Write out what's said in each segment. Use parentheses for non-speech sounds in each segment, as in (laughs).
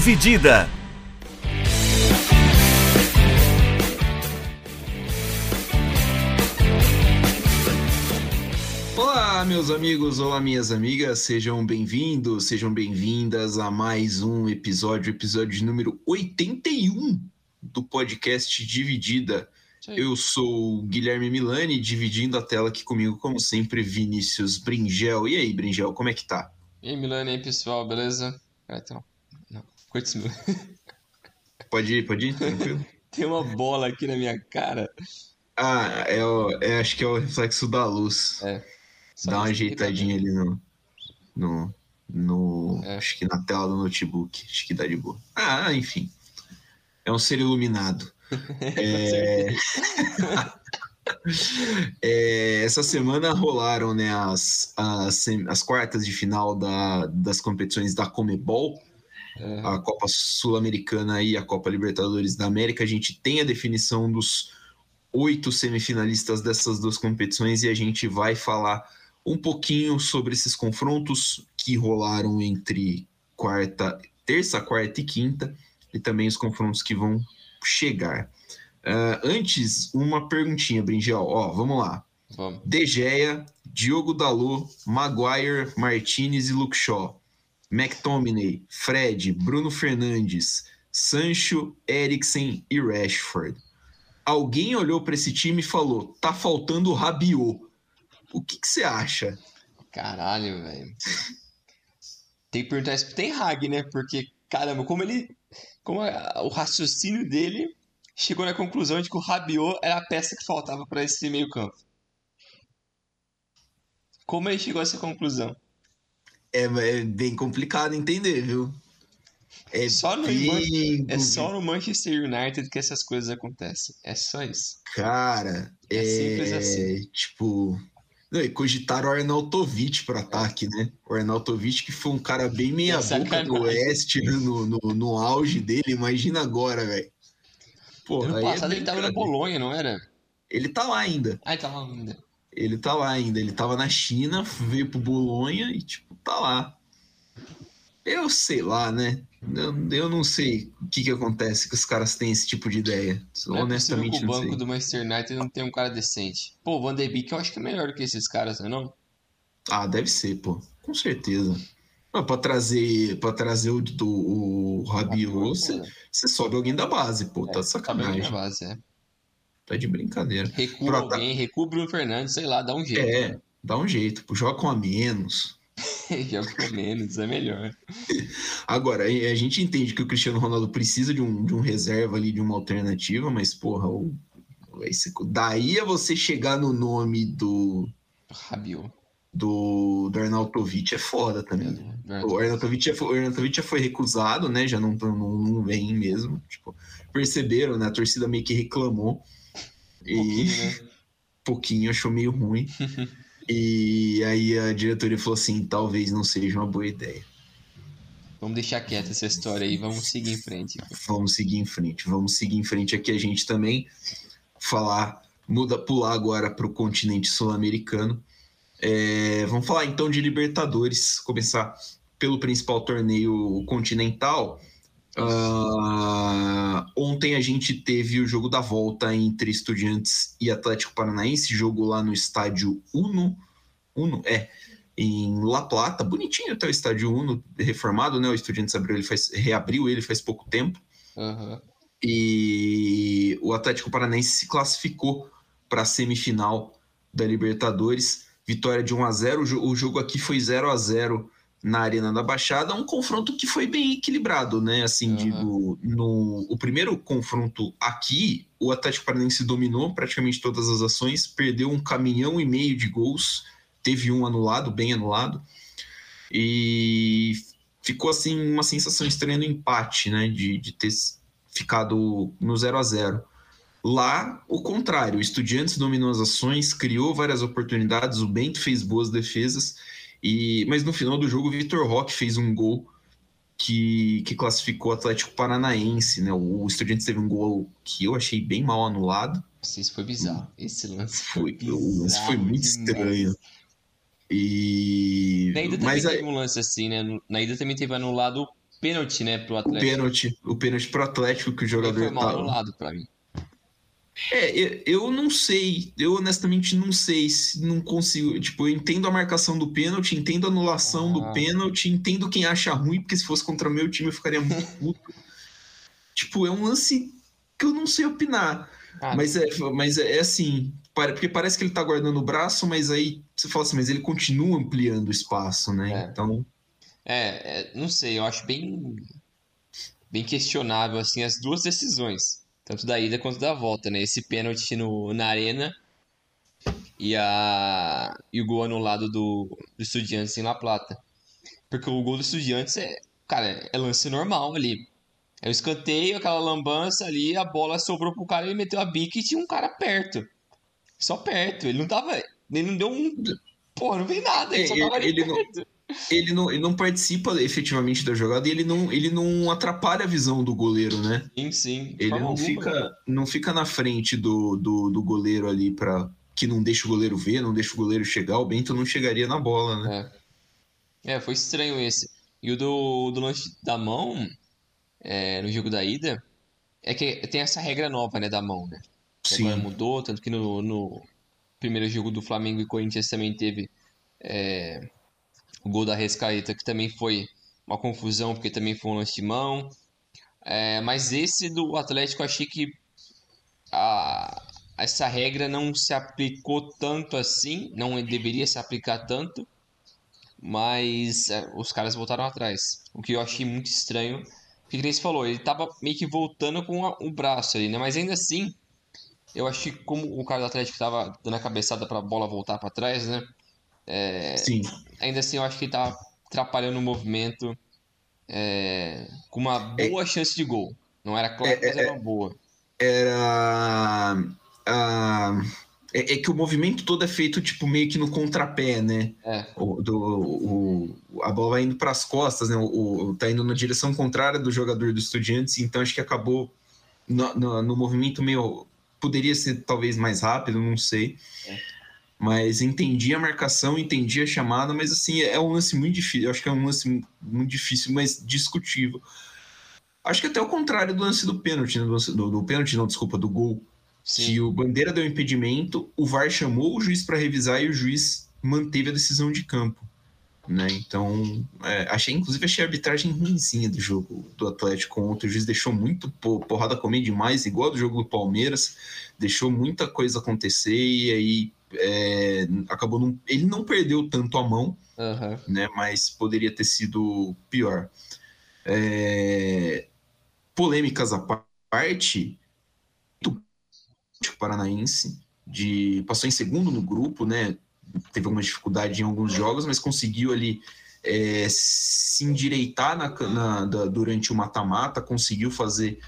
Dividida. Olá, meus amigos, olá, minhas amigas, sejam bem-vindos, sejam bem-vindas a mais um episódio, episódio número 81 do podcast Dividida. Eu sou o Guilherme Milani, dividindo a tela aqui comigo, como sempre, Vinícius Bringel. E aí, Bringel, como é que tá? E aí, Milani, e aí, pessoal, beleza? Então. Meu. (laughs) Pode ir, pode ir, tranquilo. Tem uma bola aqui na minha cara. Ah, é, o, é acho que é o reflexo da luz. É. Dá uma ajeitadinha ali no. no, no É. Acho que na tela do notebook. Acho que dá de boa. Ah, enfim. É um ser iluminado. (laughs) É... (laughs) É, essa semana rolaram né, as, as, as quartas de final da- das competições da Comebol, É. a Copa Sul-Americana e a Copa Libertadores da América. A gente tem a definição dos oito semifinalistas dessas duas competições e a gente vai falar um pouquinho sobre esses confrontos que rolaram entre quarta, terça, quarta e quinta e também os confrontos que vão chegar. Ah, antes, uma perguntinha, Bringel. Ó, vamos lá. Vamos. De Gea, Diogo Dalot, Maguire, Martinez e Luke Shaw. McTominay, Fred, Bruno Fernandes, Sancho, Eriksen e Rashford. Alguém olhou para esse time e falou: tá faltando o Rabiot. O que você acha? Caralho, velho. Tem que perguntar isso pro Hag, né? Porque, caramba, como ele. Como a- o raciocínio dele chegou na conclusão de que o Rabiot era a peça que faltava pra esse meio-campo. Como ele chegou a essa conclusão? É, é bem complicado entender, viu? É Só no bem É só no Manchester United que essas coisas acontecem. É só isso. Cara, É é, simples assim. tipo. Não, e cogitaram o Arnautovic para ataque, né? O Arnautovic, que foi um cara bem meia-boca do. Oeste no, no, no auge dele, imagina agora, velho. Ano aí é passado ele tava na. Bolonha, não era? Ele tá lá ainda. Ah, ele tava ainda. Ele tá lá ainda. Ele tava na China, veio pro Bolonha e, tipo, tá lá. Eu sei lá, né? Eu, eu não sei o que que acontece que os caras têm esse tipo de ideia. Não é possível que Honestamente, o banco do Manchester United não tem um cara decente. Pô, o Van de Beek eu acho que é melhor do que esses caras, não é não? Ah, deve ser, pô. Com certeza. Não, pra trazer, pra trazer o, do, o Rabiot, você, você sobe alguém da base, pô. Tá de Tá na sacanagem. base, é. Tá de brincadeira. Recua Pro alguém, recua o Bruno Fernandes, sei lá, dá um jeito. É, dá um jeito. Joga com a menos. (laughs) Joga com menos, é melhor. (laughs) Agora, a a gente entende que o Cristiano Ronaldo precisa de um, de um reserva ali, de uma alternativa, mas, porra, o, esse, daí a você chegar no nome do, Rabiot. do, do Arnautovic é foda também. O Arnautovic já, foi, o Arnautovic já foi recusado, né? Já não, não, não vem mesmo. Tipo, perceberam, né? A torcida meio que reclamou. E pouquinho, né? (laughs) pouquinho achou meio ruim. (laughs) e aí a diretoria falou assim: talvez não seja uma boa ideia. Vamos deixar quieta essa história aí, vamos seguir em frente. Vamos seguir em frente. Vamos seguir em frente aqui a gente também falar, muda, pular agora para o continente sul-americano. É, vamos falar então de Libertadores, começar pelo principal torneio continental. Ah, ontem a gente teve o jogo da volta entre Estudiantes e Atlético Paranaense, jogo lá no estádio Uno, Uno é, em La Plata, bonitinho até o estádio Uno, reformado, né? O Estudiantes abriu ele faz, reabriu ele faz pouco tempo Aham. e o Atlético Paranaense se classificou para a semifinal da Libertadores. Vitória de 1 a 0. O jo- O jogo aqui foi 0 a 0 na Arena da Baixada, um confronto que foi bem equilibrado, né? Assim, Aham. digo, no o primeiro confronto aqui, o Atlético Paranaense dominou praticamente todas as ações, perdeu um caminhão e meio de gols, teve um anulado, bem anulado. E ficou assim uma sensação estranha no empate, né? De, de ter ficado no 0 a 0 Lá, o contrário, o Estudiantes dominou as ações, criou várias oportunidades, o Bento fez boas defesas, e mas no final do jogo o Vitor Roque fez um gol que, que classificou o Atlético Paranaense, né? O Estudiantes teve um gol que eu achei bem mal anulado. Nossa, Isso foi bizarro. Esse lance Foi, foi o lance foi muito demais. estranho. E Na ida também mas teve um lance assim, né? Na ida também teve anulado pênalti, né, pro O Atlético. pênalti, o pênalti pro Atlético que o jogador foi mal tava. anulado pra mim. É, eu, eu não sei. Eu honestamente não sei se não consigo. Tipo, eu entendo a marcação do pênalti, entendo a anulação Ah. do pênalti, entendo quem acha ruim, porque se fosse contra o meu time eu ficaria muito (laughs) puto. tipo, é um lance que eu não sei opinar. Ah, Mas é, mas é, é assim, porque parece que ele tá guardando o braço, mas aí você fala assim, mas ele continua ampliando o espaço, né? É. Então, É, é, não sei, eu acho bem, bem questionável assim as duas decisões, tanto da ida quanto da volta, né? Esse pênalti no, na arena e, a, e o gol anulado do, do Estudiantes em La Plata. Porque o gol do Estudiantes é, cara, é lance normal ali. É o escanteio, aquela lambança ali, a bola sobrou pro cara, ele meteu a bica e tinha um cara perto. Só perto, ele não tava, ele não deu um, pô, não veio nada, ele só tava ali ele não- perto. Ele não, ele não participa efetivamente da jogada e ele não, ele não atrapalha a visão do goleiro, né? Sim, sim, Ele não alguma. fica, não fica na frente do, do, do goleiro ali para que não deixa o goleiro ver, não deixa o goleiro chegar. O Bento não chegaria na bola, né? É. É, foi estranho esse. E o do, do lance da mão, é, no jogo da ida, é que tem essa regra nova, né, da mão, né? Que Sim. agora mudou, tanto que no, no primeiro jogo do Flamengo e Corinthians também teve é, o gol da Arrascaeta, que também foi uma confusão, porque também foi um lance de mão. É, mas esse do Atlético, achei que a, essa regra não se aplicou tanto assim, não deveria se aplicar tanto, mas é, os caras voltaram atrás. O que eu achei muito estranho, porque que você falou, ele tava meio que voltando com a- o braço ali, né? Mas ainda assim, eu achei como o cara do Atlético tava dando a cabeçada pra bola voltar pra trás, né? Sim. Ainda assim, eu acho que ele tava atrapalhando o movimento é, com uma boa chance de gol. Não era claro, mas era uma boa. Era. é, é que o movimento todo é feito tipo meio que no contrapé, né? É, O, do, o- a bola vai indo para as costas, né? O, o- tá indo na direção contrária do jogador do Estudiantes, então acho que acabou no, no- no movimento meio. Poderia ser talvez mais rápido, não sei. É. Mas entendi a marcação, entendi a chamada, mas assim, é um lance muito difícil. Eu acho que é um lance muito difícil, mas discutível. Acho que até o contrário do lance do pênalti, né? do, do, do pênalti, não, desculpa, do gol sim. que o Bandeira deu impedimento, o VAR chamou o juiz para revisar e o juiz manteve a decisão de campo. Né? Então, é, achei, inclusive, achei a arbitragem ruimzinha do jogo do Atlético ontem. O juiz deixou muito po- porrada comer demais, igual do jogo do Palmeiras, deixou muita coisa acontecer e aí é, acabou. Não, ele não perdeu tanto a mão, Aham. né? Mas poderia ter sido pior. É, polêmicas à parte, o Paranaense de passou em segundo no grupo, né? Teve alguma dificuldade em alguns jogos, mas conseguiu ali é, se endireitar na, na- da- durante o mata-mata, conseguiu fazer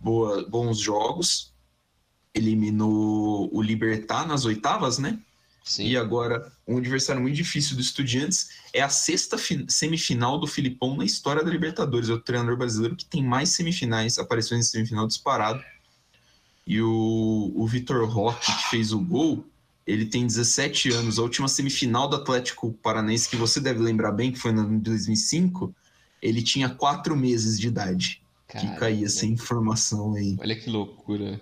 boa- bons jogos, eliminou o Libertar nas oitavas, né? Sim. E agora, um adversário muito difícil do Estudiantes é a sexta fi- semifinal do Filipão na história da Libertadores. É o treinador brasileiro que tem mais semifinais, aparições em semifinal disparado. E o, o Vitor Roque, que fez o gol, ele tem 17 anos. A última semifinal do Atlético Paranaense, que você deve lembrar bem, que foi em 2005, ele tinha quatro meses de idade. Que Caramba. caía essa informação aí. Olha que loucura.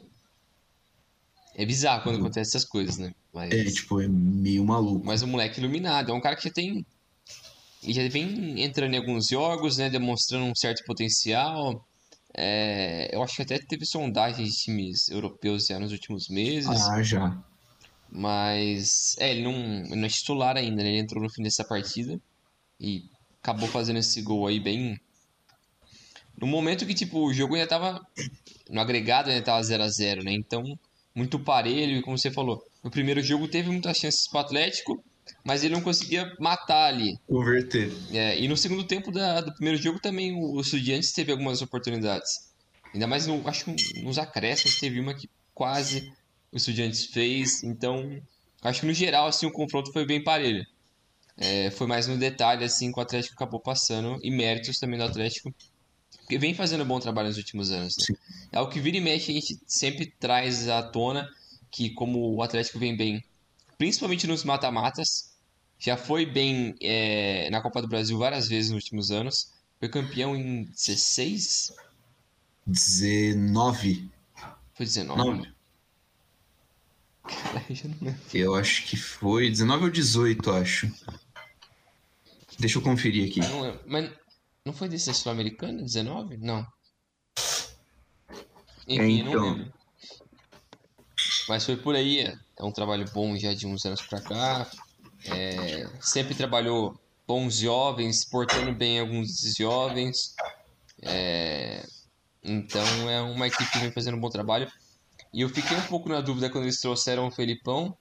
É bizarro quando acontecem essas coisas, né? Mas, É, tipo, é meio maluco. mas o moleque iluminado é um cara que já tem. Ele já vem entrando em alguns jogos, né? Demonstrando um certo potencial. É, eu acho que até teve sondagens de times europeus já nos últimos meses. Ah, já. Mas. É, ele não, ele não é titular ainda, né? Ele entrou no fim dessa partida e acabou fazendo esse gol aí bem. No momento que, tipo, o jogo ainda tava. No agregado ainda tava 0 a 0 né? Então, muito parelho, e como você falou, no primeiro jogo teve muitas chances pro Atlético, mas ele não conseguia matar ali. Converter. É, e no segundo tempo da- do primeiro jogo também o, o Estudiantes teve algumas oportunidades. Ainda mais, no, acho que nos acréscimos teve uma que quase o Estudiantes fez. Então, acho que no geral, assim, o confronto foi bem parelho. É, foi mais no detalhe, assim, que o Atlético acabou passando. E méritos também do Atlético, porque vem fazendo um bom trabalho nos últimos anos. né? É o que vira e mexe, a gente sempre traz à tona que como o Atlético vem bem, principalmente nos mata-matas, já foi bem é, na Copa do Brasil várias vezes nos últimos anos. Foi campeão em 16? 19. Foi 19? 9. Caralho, já não lembro. Eu acho que foi 19 ou 18, acho. Deixa eu conferir aqui. Mas não foi desse sul-americano? 19? Não. Enfim, então... não lembro. Mas foi por aí. É um trabalho bom já de uns anos pra cá. É... Sempre trabalhou bons jovens, portando bem alguns jovens. É... Então é uma equipe que vem fazendo um bom trabalho. E eu fiquei um pouco na dúvida quando eles trouxeram o Felipão,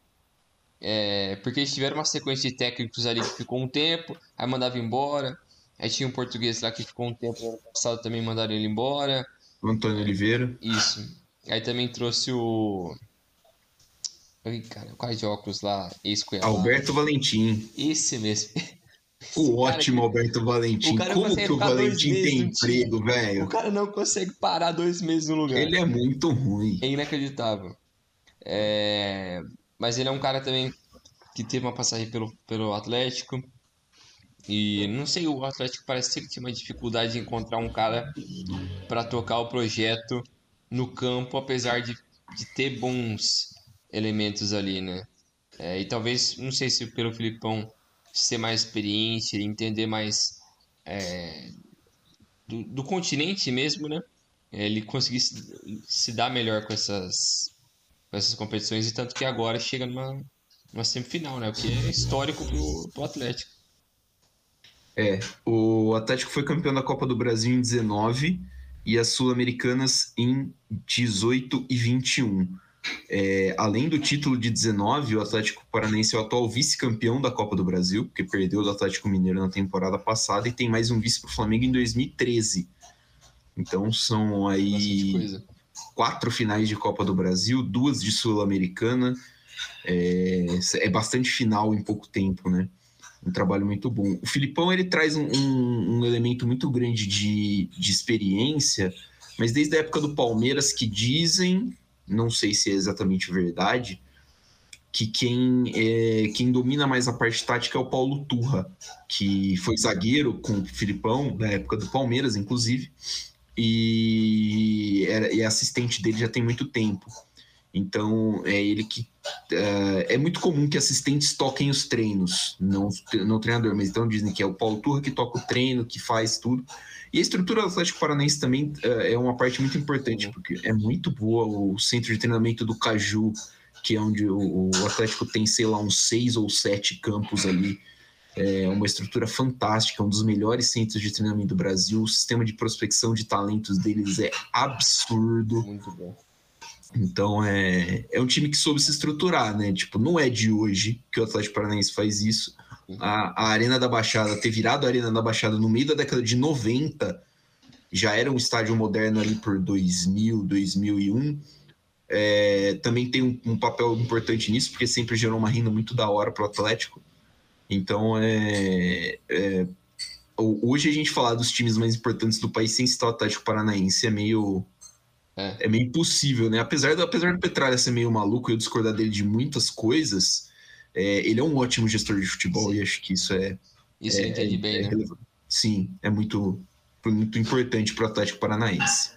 é, porque eles tiveram uma sequência de técnicos ali que ficou um tempo, aí mandava embora. Aí tinha um português lá que ficou um tempo no ano passado também mandaram ele embora. O Antônio Oliveira. Isso. Aí também trouxe o. Ai, cara, quais de óculos lá? ex Alberto Valentim. Esse mesmo. O ótimo Alberto Valentim. Como que o Valentim tem emprego, velho? O cara não consegue parar dois meses no lugar. Ele é muito ruim. É inacreditável. É... Mas ele é um cara também que teve uma passagem pelo, pelo Atlético. E não sei, o Atlético parece que tinha uma dificuldade de encontrar um cara para tocar o projeto no campo, apesar de, de ter bons elementos ali, né? É, e talvez, não sei se pelo Filipão ser mais experiente, entender mais é, do, do, continente mesmo, né? Ele conseguir se, se, dar melhor com essas, com essas competições e tanto que agora chega numa, numa semifinal, né? O que é histórico pro, pro Atlético. É, o Atlético foi campeão da Copa do Brasil em 19 e as Sul-Americanas em 18 e 21. É, além do título de 19, o Atlético Paranaense é o atual vice-campeão da Copa do Brasil, porque perdeu do Atlético Mineiro na temporada passada e tem mais um vice para o Flamengo em 2013. Então são aí quatro finais de Copa do Brasil, duas de Sul-Americana. É, é, bastante final em pouco tempo, né? Um trabalho muito bom. O Filipão ele traz um, um, um elemento muito grande de, de experiência, mas desde a época do Palmeiras que dizem não sei se é exatamente verdade, que quem, é, quem domina mais a parte tática é o Paulo Turra, que foi zagueiro com o Filipão, na época do Palmeiras, inclusive, e é, assistente dele já tem muito tempo. Então, é ele que. É, é, muito comum que assistentes toquem os treinos, não, não o treinador, mas então dizem que é o Paulo Turra que toca o treino, que faz tudo. E a estrutura do Atlético Paranaense também uh, é uma parte muito importante, porque é muito boa o centro de treinamento do Caju, que é onde o, o Atlético tem, sei lá, uns seis ou sete campos ali. É uma estrutura fantástica, um dos melhores centros de treinamento do Brasil. O sistema de prospecção de talentos deles é absurdo. Muito bom. Então é, é um time que soube se estruturar, né? Tipo, não é de hoje que o Atlético Paranaense faz isso a, a Arena da Baixada, ter virado a Arena da Baixada no meio da década de 90, já era um estádio moderno ali por 2000, 2001. É, também tem um, um, papel importante nisso, porque sempre gerou uma renda muito da hora para o Atlético. Então, é, é, hoje a gente falar dos times mais importantes do país sem citar o Atlético Paranaense é meio é, é meio impossível, né? Apesar do, apesar do Petralha ser meio maluco e eu discordar dele de muitas coisas, é, ele é um ótimo gestor de futebol Sim. e acho que isso é. Isso é, ele entende bem, é, né? Sim, é muito, muito importante para o Atlético Paranaense.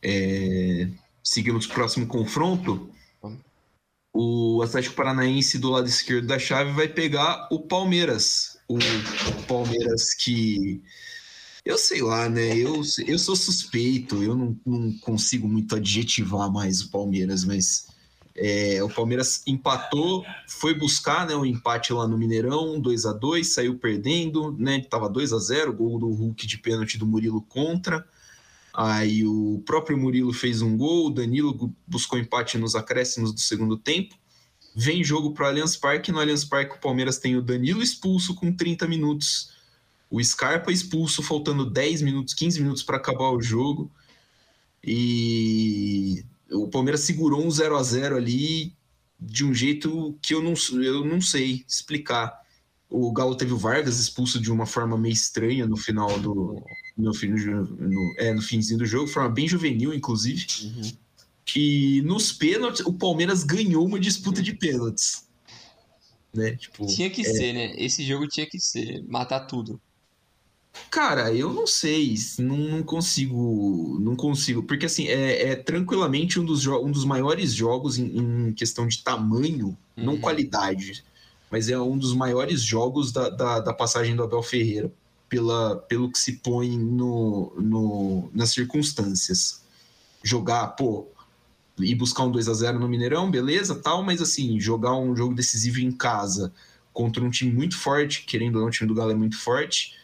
É, seguimos o próximo confronto. O Atlético Paranaense do lado esquerdo da chave vai pegar o Palmeiras. O Palmeiras que. Eu sei lá, né? Eu, eu sou suspeito, eu não, não consigo muito adjetivar mais o Palmeiras, mas é, o Palmeiras empatou, foi buscar né, o empate lá no Mineirão, 2 a 2 saiu perdendo, né? Tava 2 a 0 gol do Hulk de pênalti do Murilo contra. Aí o próprio Murilo fez um gol, o Danilo buscou empate nos acréscimos do segundo tempo. Vem jogo para o Allianz Parque, no Allianz Parque o Palmeiras tem o Danilo expulso com 30 minutos, o Scarpa expulso faltando 10 minutos, 15 minutos para acabar o jogo. E o Palmeiras segurou um 0 a 0 ali de um jeito que eu não, eu não sei explicar. O Galo teve o Vargas expulso de uma forma meio estranha no final do. No, fim, no, é, no finzinho do jogo, forma bem juvenil, inclusive. Uhum. E nos pênaltis, o Palmeiras ganhou uma disputa de pênaltis. Né? Tipo, tinha que é... ser, né? Esse jogo tinha que ser, matar tudo. Cara, eu não sei, não, não consigo, não consigo, porque assim, é, é tranquilamente um dos, um dos maiores jogos em, em questão de tamanho, uhum. não qualidade, mas é um dos maiores jogos da, da, da, passagem do Abel Ferreira, pela, pelo que se põe no, no, nas circunstâncias. Jogar, pô, ir buscar um 2 a 0 no Mineirão, beleza, tal, mas assim, jogar um jogo decisivo em casa contra um time muito forte, querendo ou não, o time do Galo é muito forte,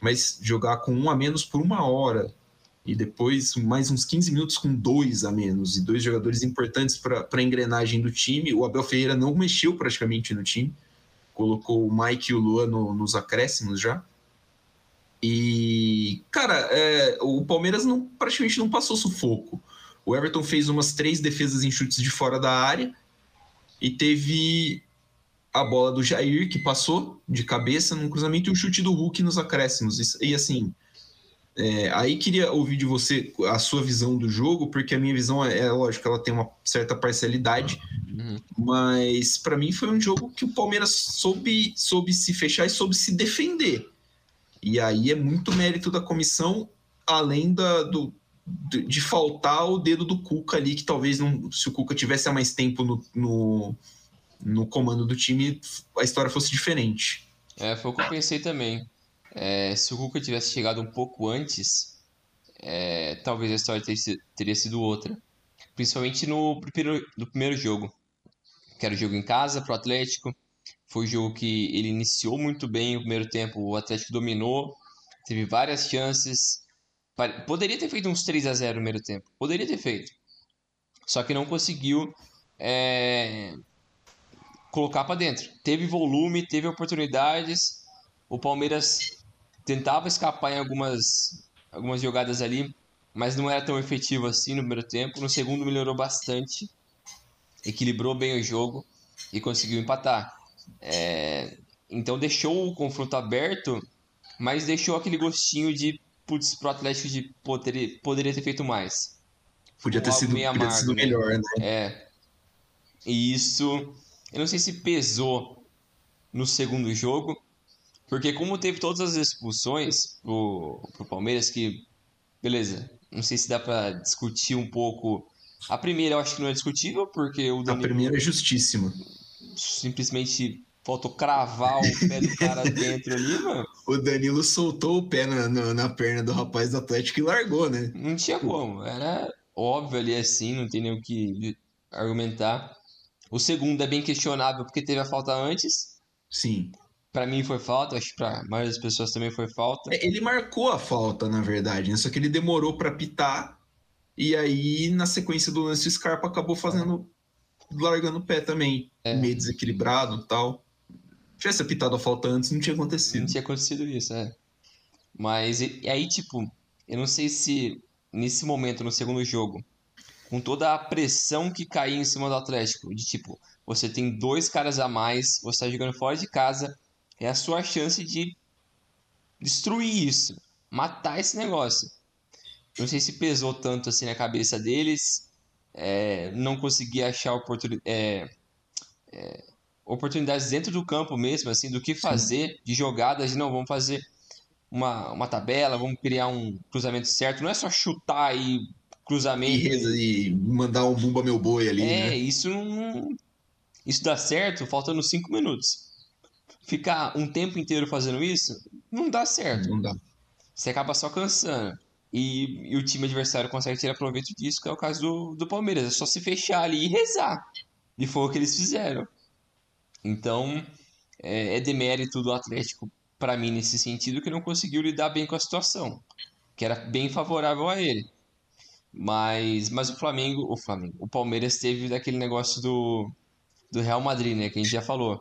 mas jogar com um a menos por uma hora e depois mais uns 15 minutos com dois a menos e dois jogadores importantes para a engrenagem do time. O Abel Ferreira não mexeu praticamente no time, colocou o Mike e o Luan no, nos acréscimos já. E, cara, é, o Palmeiras não, praticamente não passou sufoco. O Everton fez umas três defesas em chutes de fora da área e teve a bola do Jair, que passou de cabeça num cruzamento, e o chute do Hulk nos acréscimos. E, assim, é, aí queria ouvir de você a sua visão do jogo, porque a minha visão é, é lógico, ela tem uma certa parcialidade, uhum. mas para mim foi um jogo que o Palmeiras soube, soube se fechar e soube se defender. E aí é muito mérito da comissão, além da, do, de, de faltar o dedo do Cuca ali, que talvez não, se o Cuca tivesse há mais tempo no, no no comando do time a história fosse diferente. É, foi o que eu pensei também. É, se o Cuca tivesse chegado um pouco antes, é, talvez a história teria sido outra. Principalmente no primeiro, no primeiro jogo, que era o jogo em casa para o Atlético. Foi um jogo que ele iniciou muito bem o primeiro tempo, o Atlético dominou, teve várias chances. Poderia ter feito uns 3 a 0 no primeiro tempo, poderia ter feito. Só que não conseguiu é, colocar para dentro. Teve volume, teve oportunidades. O Palmeiras tentava escapar em algumas, algumas jogadas ali, mas não era tão efetivo assim no primeiro tempo. No segundo melhorou bastante, equilibrou bem o jogo e conseguiu empatar. É, então deixou o confronto aberto, mas deixou aquele gostinho de putz pro Atlético de poder, poderia ter feito mais. Podia ter sido, podia ter sido melhor, né? É. E isso eu não sei se pesou no segundo jogo, porque como teve todas as expulsões pro, pro Palmeiras, que, beleza, não sei se dá para discutir um pouco. A primeira eu acho que não é discutível, porque o Danilo... A primeira é justíssima. Simplesmente faltou cravar o pé do cara (laughs) dentro ali, mano. O Danilo soltou o pé na, na, na, perna do rapaz do Atlético e largou, né? Não tinha como. Era óbvio ali assim, não tem nem o que argumentar. O segundo é bem questionável porque teve a falta antes. Sim. Para mim foi falta, acho que para mais das pessoas também foi falta. É, ele marcou a falta, na verdade, né? só que ele demorou para pitar. E aí, na sequência do lance, o Scarpa acabou fazendo. largando o pé também. É. Meio desequilibrado tal. Se tivesse pitado a falta antes, não tinha acontecido. Não tinha acontecido isso, é. Mas e aí, tipo, eu não sei se nesse momento, no segundo jogo, com toda a pressão que caía em cima do Atlético. De tipo, você tem dois caras a mais, você está jogando fora de casa, é a sua chance de destruir isso, matar esse negócio. Não sei se pesou tanto assim na cabeça deles, é, não conseguia achar é, é, oportunidades dentro do campo mesmo, assim, do que fazer Sim. de jogadas, de não, vamos fazer uma, uma tabela, vamos criar um cruzamento certo. Não é só chutar e cruzamento. E, e mandar um bumba meu boi ali. É, né? isso não. Isso dá certo faltando cinco minutos. Ficar um tempo inteiro fazendo isso, não dá certo. Não dá. Você acaba só cansando. E, e, o time adversário consegue tirar proveito disso, que é o caso do, do Palmeiras. É só se fechar ali e rezar. E foi o que eles fizeram. Então, é, é demérito do Atlético, para mim, nesse sentido, que não conseguiu lidar bem com a situação. Que era bem favorável a ele. Mas, mas o Flamengo, o Flamengo, o Palmeiras teve daquele negócio do, do Real Madrid, né, que a gente já falou,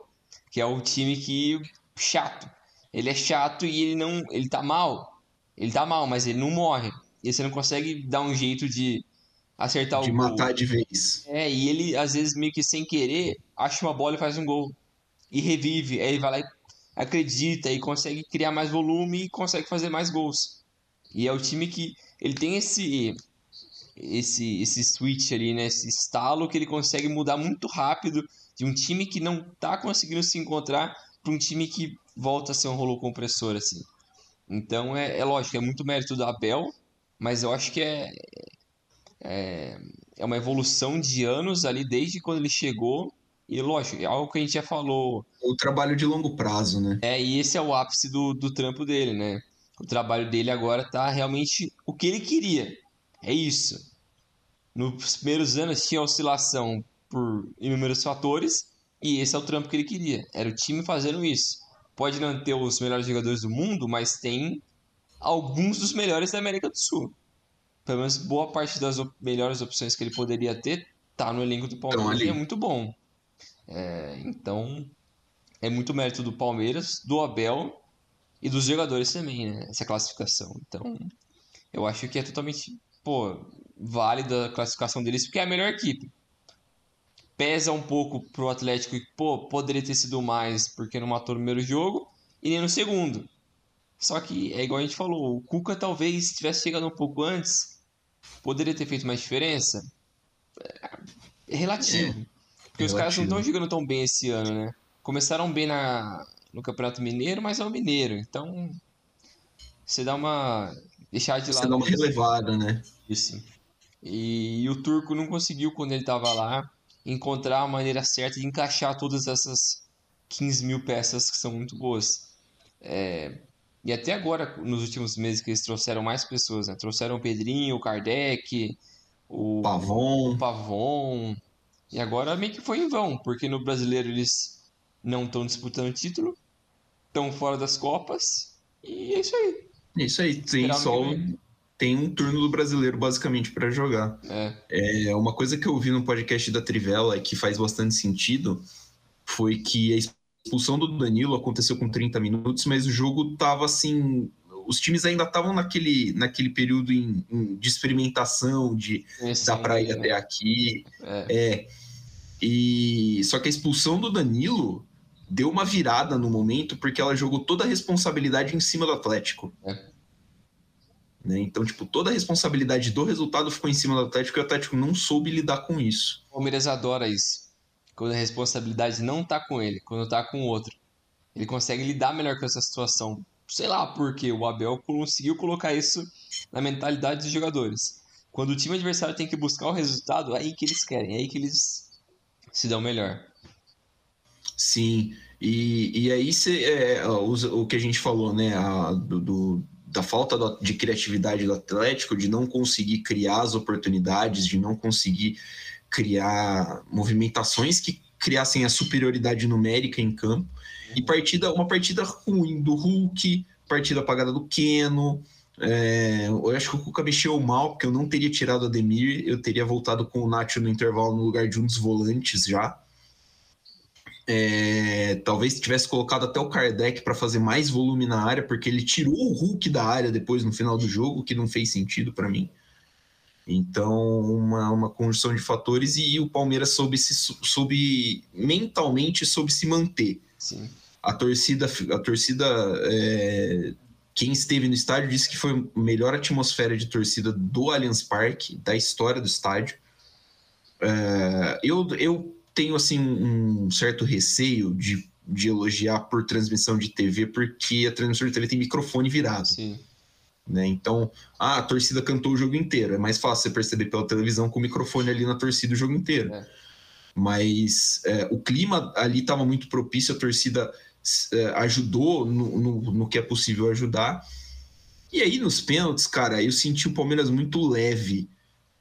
que é o time que chato. Ele é chato e ele não, ele tá mal. Ele tá mal, mas ele não morre. E você não consegue dar um jeito de acertar de o gol. De matar de vez. É, e ele às vezes meio que sem querer acha uma bola e faz um gol e revive. Aí ele vai lá e acredita e consegue criar mais volume e consegue fazer mais gols. E é o time que ele tem esse esse, esse switch ali, né? Esse estalo que ele consegue mudar muito rápido de um time que não tá conseguindo se encontrar para um time que volta a ser um rolo compressor, assim. Então é, é lógico, é muito mérito do Abel, mas eu acho que é, é, é uma evolução de anos ali desde quando ele chegou. E lógico, é algo que a gente já falou. O trabalho de longo prazo, né? É, e esse é o ápice do, do trampo dele, né? O trabalho dele agora tá realmente o que ele queria. É isso. Nos primeiros anos tinha oscilação por inúmeros fatores, e esse é o trampo que ele queria. Era o time fazendo isso. Pode não ter os melhores jogadores do mundo, mas tem alguns dos melhores da América do Sul. Pelo menos boa parte das op melhores opções que ele poderia ter tá no elenco do Palmeiras e é muito bom. É, então, é muito mérito do Palmeiras, do Abel e dos jogadores também, né? Essa classificação. Então, eu acho que é totalmente, pô, válida a classificação deles, porque é a melhor equipe pesa um pouco pro Atlético e, pô, poderia ter sido mais porque não matou no primeiro jogo e nem no segundo. Só que é igual a gente falou, o Cuca talvez tivesse chegado um pouco antes, poderia ter feito mais diferença. É relativo. É, porque relativo. os caras não estão jogando tão bem esse ano, né? Começaram bem na, no Campeonato Mineiro, mas é o Mineiro. Então, você dá uma. Deixar de lado. Você dá uma relevada, né? Isso. E, e o Turco não conseguiu quando ele estava lá encontrar a maneira certa de encaixar todas essas 15 mil peças que são muito boas. É, e até agora, nos últimos meses que eles trouxeram mais pessoas, né? Trouxeram o Pedrinho, o Kardec, o Pavon. o Pavon. E agora meio que foi em vão, porque no brasileiro eles não estão disputando título, estão fora das Copas, e é isso aí. É isso aí, tem só tem um turno do brasileiro basicamente para jogar. É. é. Uma coisa que eu ouvi no podcast da Trivela que faz bastante sentido foi que a expulsão do Danilo aconteceu com 30 minutos, mas o jogo tava assim. Os times ainda estavam naquele, naquele período em, em, de experimentação, de Esse dar para ir né? até aqui. É. é. E só que a expulsão do Danilo deu uma virada no momento porque ela jogou toda a responsabilidade em cima do Atlético. É. Né? Então, tipo, toda a responsabilidade do resultado ficou em cima do Atlético e o Atlético não soube lidar com isso. O Palmeiras adora isso. Quando a responsabilidade não tá com ele, quando tá com o outro. Ele consegue lidar melhor com essa situação. Sei lá porque o Abel conseguiu colocar isso na mentalidade dos jogadores. Quando o time adversário tem que buscar o resultado, é aí que eles querem, é aí que eles se dão melhor. Sim, e, e aí cê, é, o, o que a gente falou, né, a, do, do da falta de criatividade do Atlético, de não conseguir criar as oportunidades, de não conseguir criar movimentações que criassem a superioridade numérica em campo. E partida, uma partida ruim do Hulk, partida apagada do Keno. É, eu acho que o Cuca mexeu mal, porque eu não teria tirado a Demir, eu teria voltado com o Nacho no intervalo no lugar de um dos volantes já. É, talvez tivesse colocado até o Kardec para fazer mais volume na área, porque ele tirou o Hulk da área depois no final do jogo, que não fez sentido para mim. Então, uma, uma conjunção de fatores e o Palmeiras soube, se, soube mentalmente soube se manter. Sim. A torcida, a torcida é, quem esteve no estádio disse que foi a melhor atmosfera de torcida do Allianz Parque, da história do estádio. É, eu, eu tenho assim um certo receio de, de elogiar por transmissão de TV, porque a transmissão de TV tem microfone virado. Sim. Né? Então, ah, a torcida cantou o jogo inteiro. É mais fácil você perceber pela televisão com o microfone ali na torcida o jogo inteiro. É. Mas é, o clima ali estava muito propício, a torcida é, ajudou no, no, no, que é possível ajudar. E aí, nos pênaltis, cara, eu senti o Palmeiras muito leve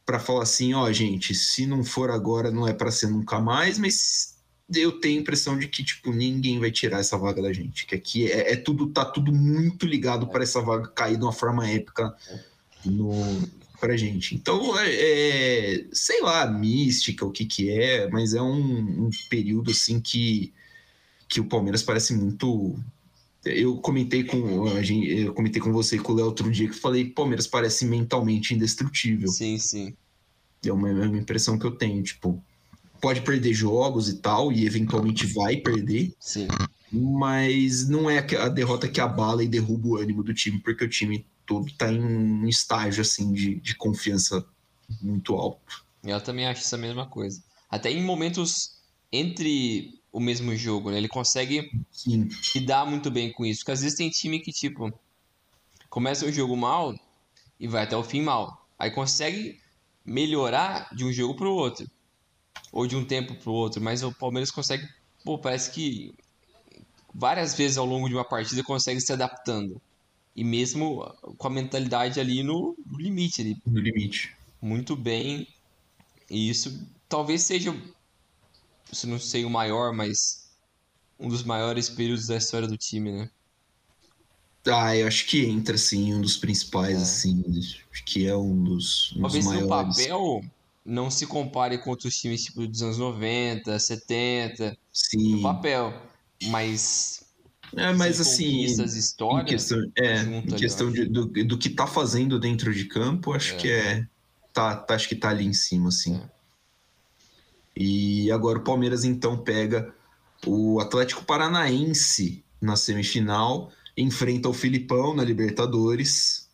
para falar assim, ó, gente, se não for agora, não é para ser nunca mais, mas eu tenho a impressão de que tipo ninguém vai tirar essa vaga da gente, que aqui é, é tudo tá tudo muito ligado para essa vaga cair de uma forma épica no pra gente. Então, é, é, sei lá, mística, o que que é, mas é um, um período assim que que o Palmeiras parece muito eu comentei com a gente, eu comentei com você e com o Léo outro dia que falei que o Palmeiras parece mentalmente indestrutível. Sim, sim. É uma, é uma impressão que eu tenho, tipo, pode perder jogos e tal, e eventualmente vai perder. Sim. Mas não é a derrota que abala e derruba o ânimo do time, porque o time todo tá em um estágio assim de, de confiança muito alto. Eu também acho essa mesma coisa. Até em momentos entre o mesmo jogo, né? Ele consegue Sim. lidar muito bem com isso. Porque às vezes tem time que, tipo, começa o jogo mal e vai até o fim mal. Aí consegue melhorar de um jogo para o outro. Ou de um tempo para o outro. Mas o Palmeiras consegue. Pô, parece que várias vezes ao longo de uma partida consegue se adaptando. E mesmo com a mentalidade ali no, no limite. Ali. No limite. Muito bem. E isso talvez seja, se não sei o maior, mas um dos maiores períodos da história do time, né? Ah, eu acho que entra, assim, um dos principais, é. assim. Acho que é um dos, um Talvez dos maiores. no papel não se compare com outros times tipo dos anos 90, 70. Sim. No papel. Mas. É, mas assim. Histórias, em questão, é, em questão de, do, do que tá fazendo dentro de campo, acho é. que é. Tá, tá, acho que tá ali em cima, assim. É. E agora o Palmeiras então pega o Atlético Paranaense na semifinal enfrenta o Filipão na Libertadores.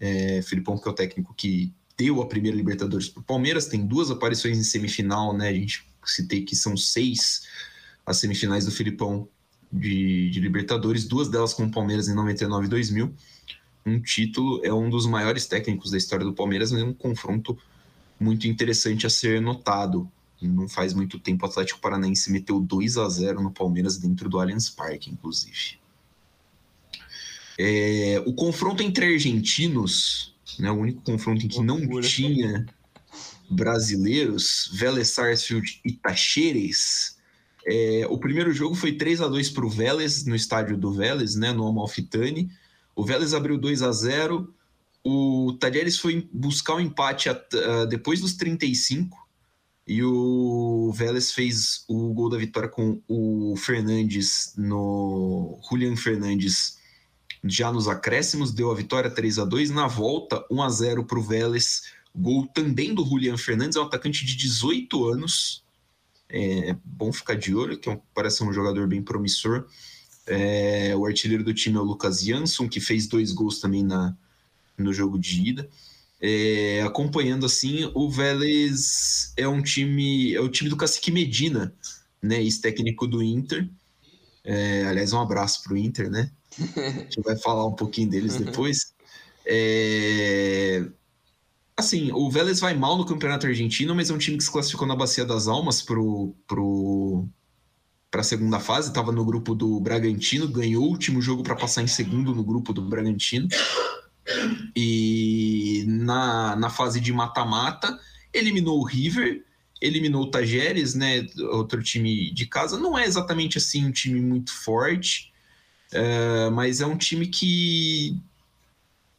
É, Filipão, que é o técnico que deu a primeira Libertadores para o Palmeiras, tem duas aparições em semifinal, né? A gente citei que são seis as semifinais do Filipão de, de Libertadores, duas delas com o Palmeiras em 99 e 2000. Um título, é um dos maiores técnicos da história do Palmeiras, mas é um confronto muito interessante a ser notado. Não faz muito tempo o Atlético Paranaense meteu 2 a 0 no Palmeiras dentro do Allianz Parque, inclusive. É, o confronto entre argentinos, né, o único confronto em que não tinha brasileiros, Vélez Sarsfield e Tacheres. É, o primeiro jogo foi 3 a 2 para o Vélez, no estádio do Vélez, né, no Amalfitani. O Vélez abriu 2 a 0 O Tajeres foi buscar o um empate a, a, depois dos 35 e o Vélez fez o gol da vitória com o Fernandes no Julian Fernandes já nos acréscimos, deu a vitória 3 a 2 Na volta, 1 a 0 para o Vélez. Gol também do Julian Fernandes, é um atacante de 18 anos. É bom ficar de olho, que é parece um jogador bem promissor. É, o artilheiro do time é o Lucas Jansson, que fez dois gols também na, no jogo de ida. É, acompanhando assim, o Vélez é um time, é o time do Cacique Medina, né, ex-técnico do Inter. É, aliás, um abraço para o Inter, né? A gente vai falar um pouquinho deles (laughs) depois. É... Assim, o Vélez vai mal no Campeonato Argentino, mas é um time que se classificou na Bacia das Almas pro, pro, para a segunda fase. Estava no grupo do Bragantino, ganhou o último jogo para passar em segundo no grupo do Bragantino. E na, na fase de mata-mata, eliminou o River, eliminou o Tajeres, né, outro time de casa. Não é exatamente assim um time muito forte, é, mas é um time que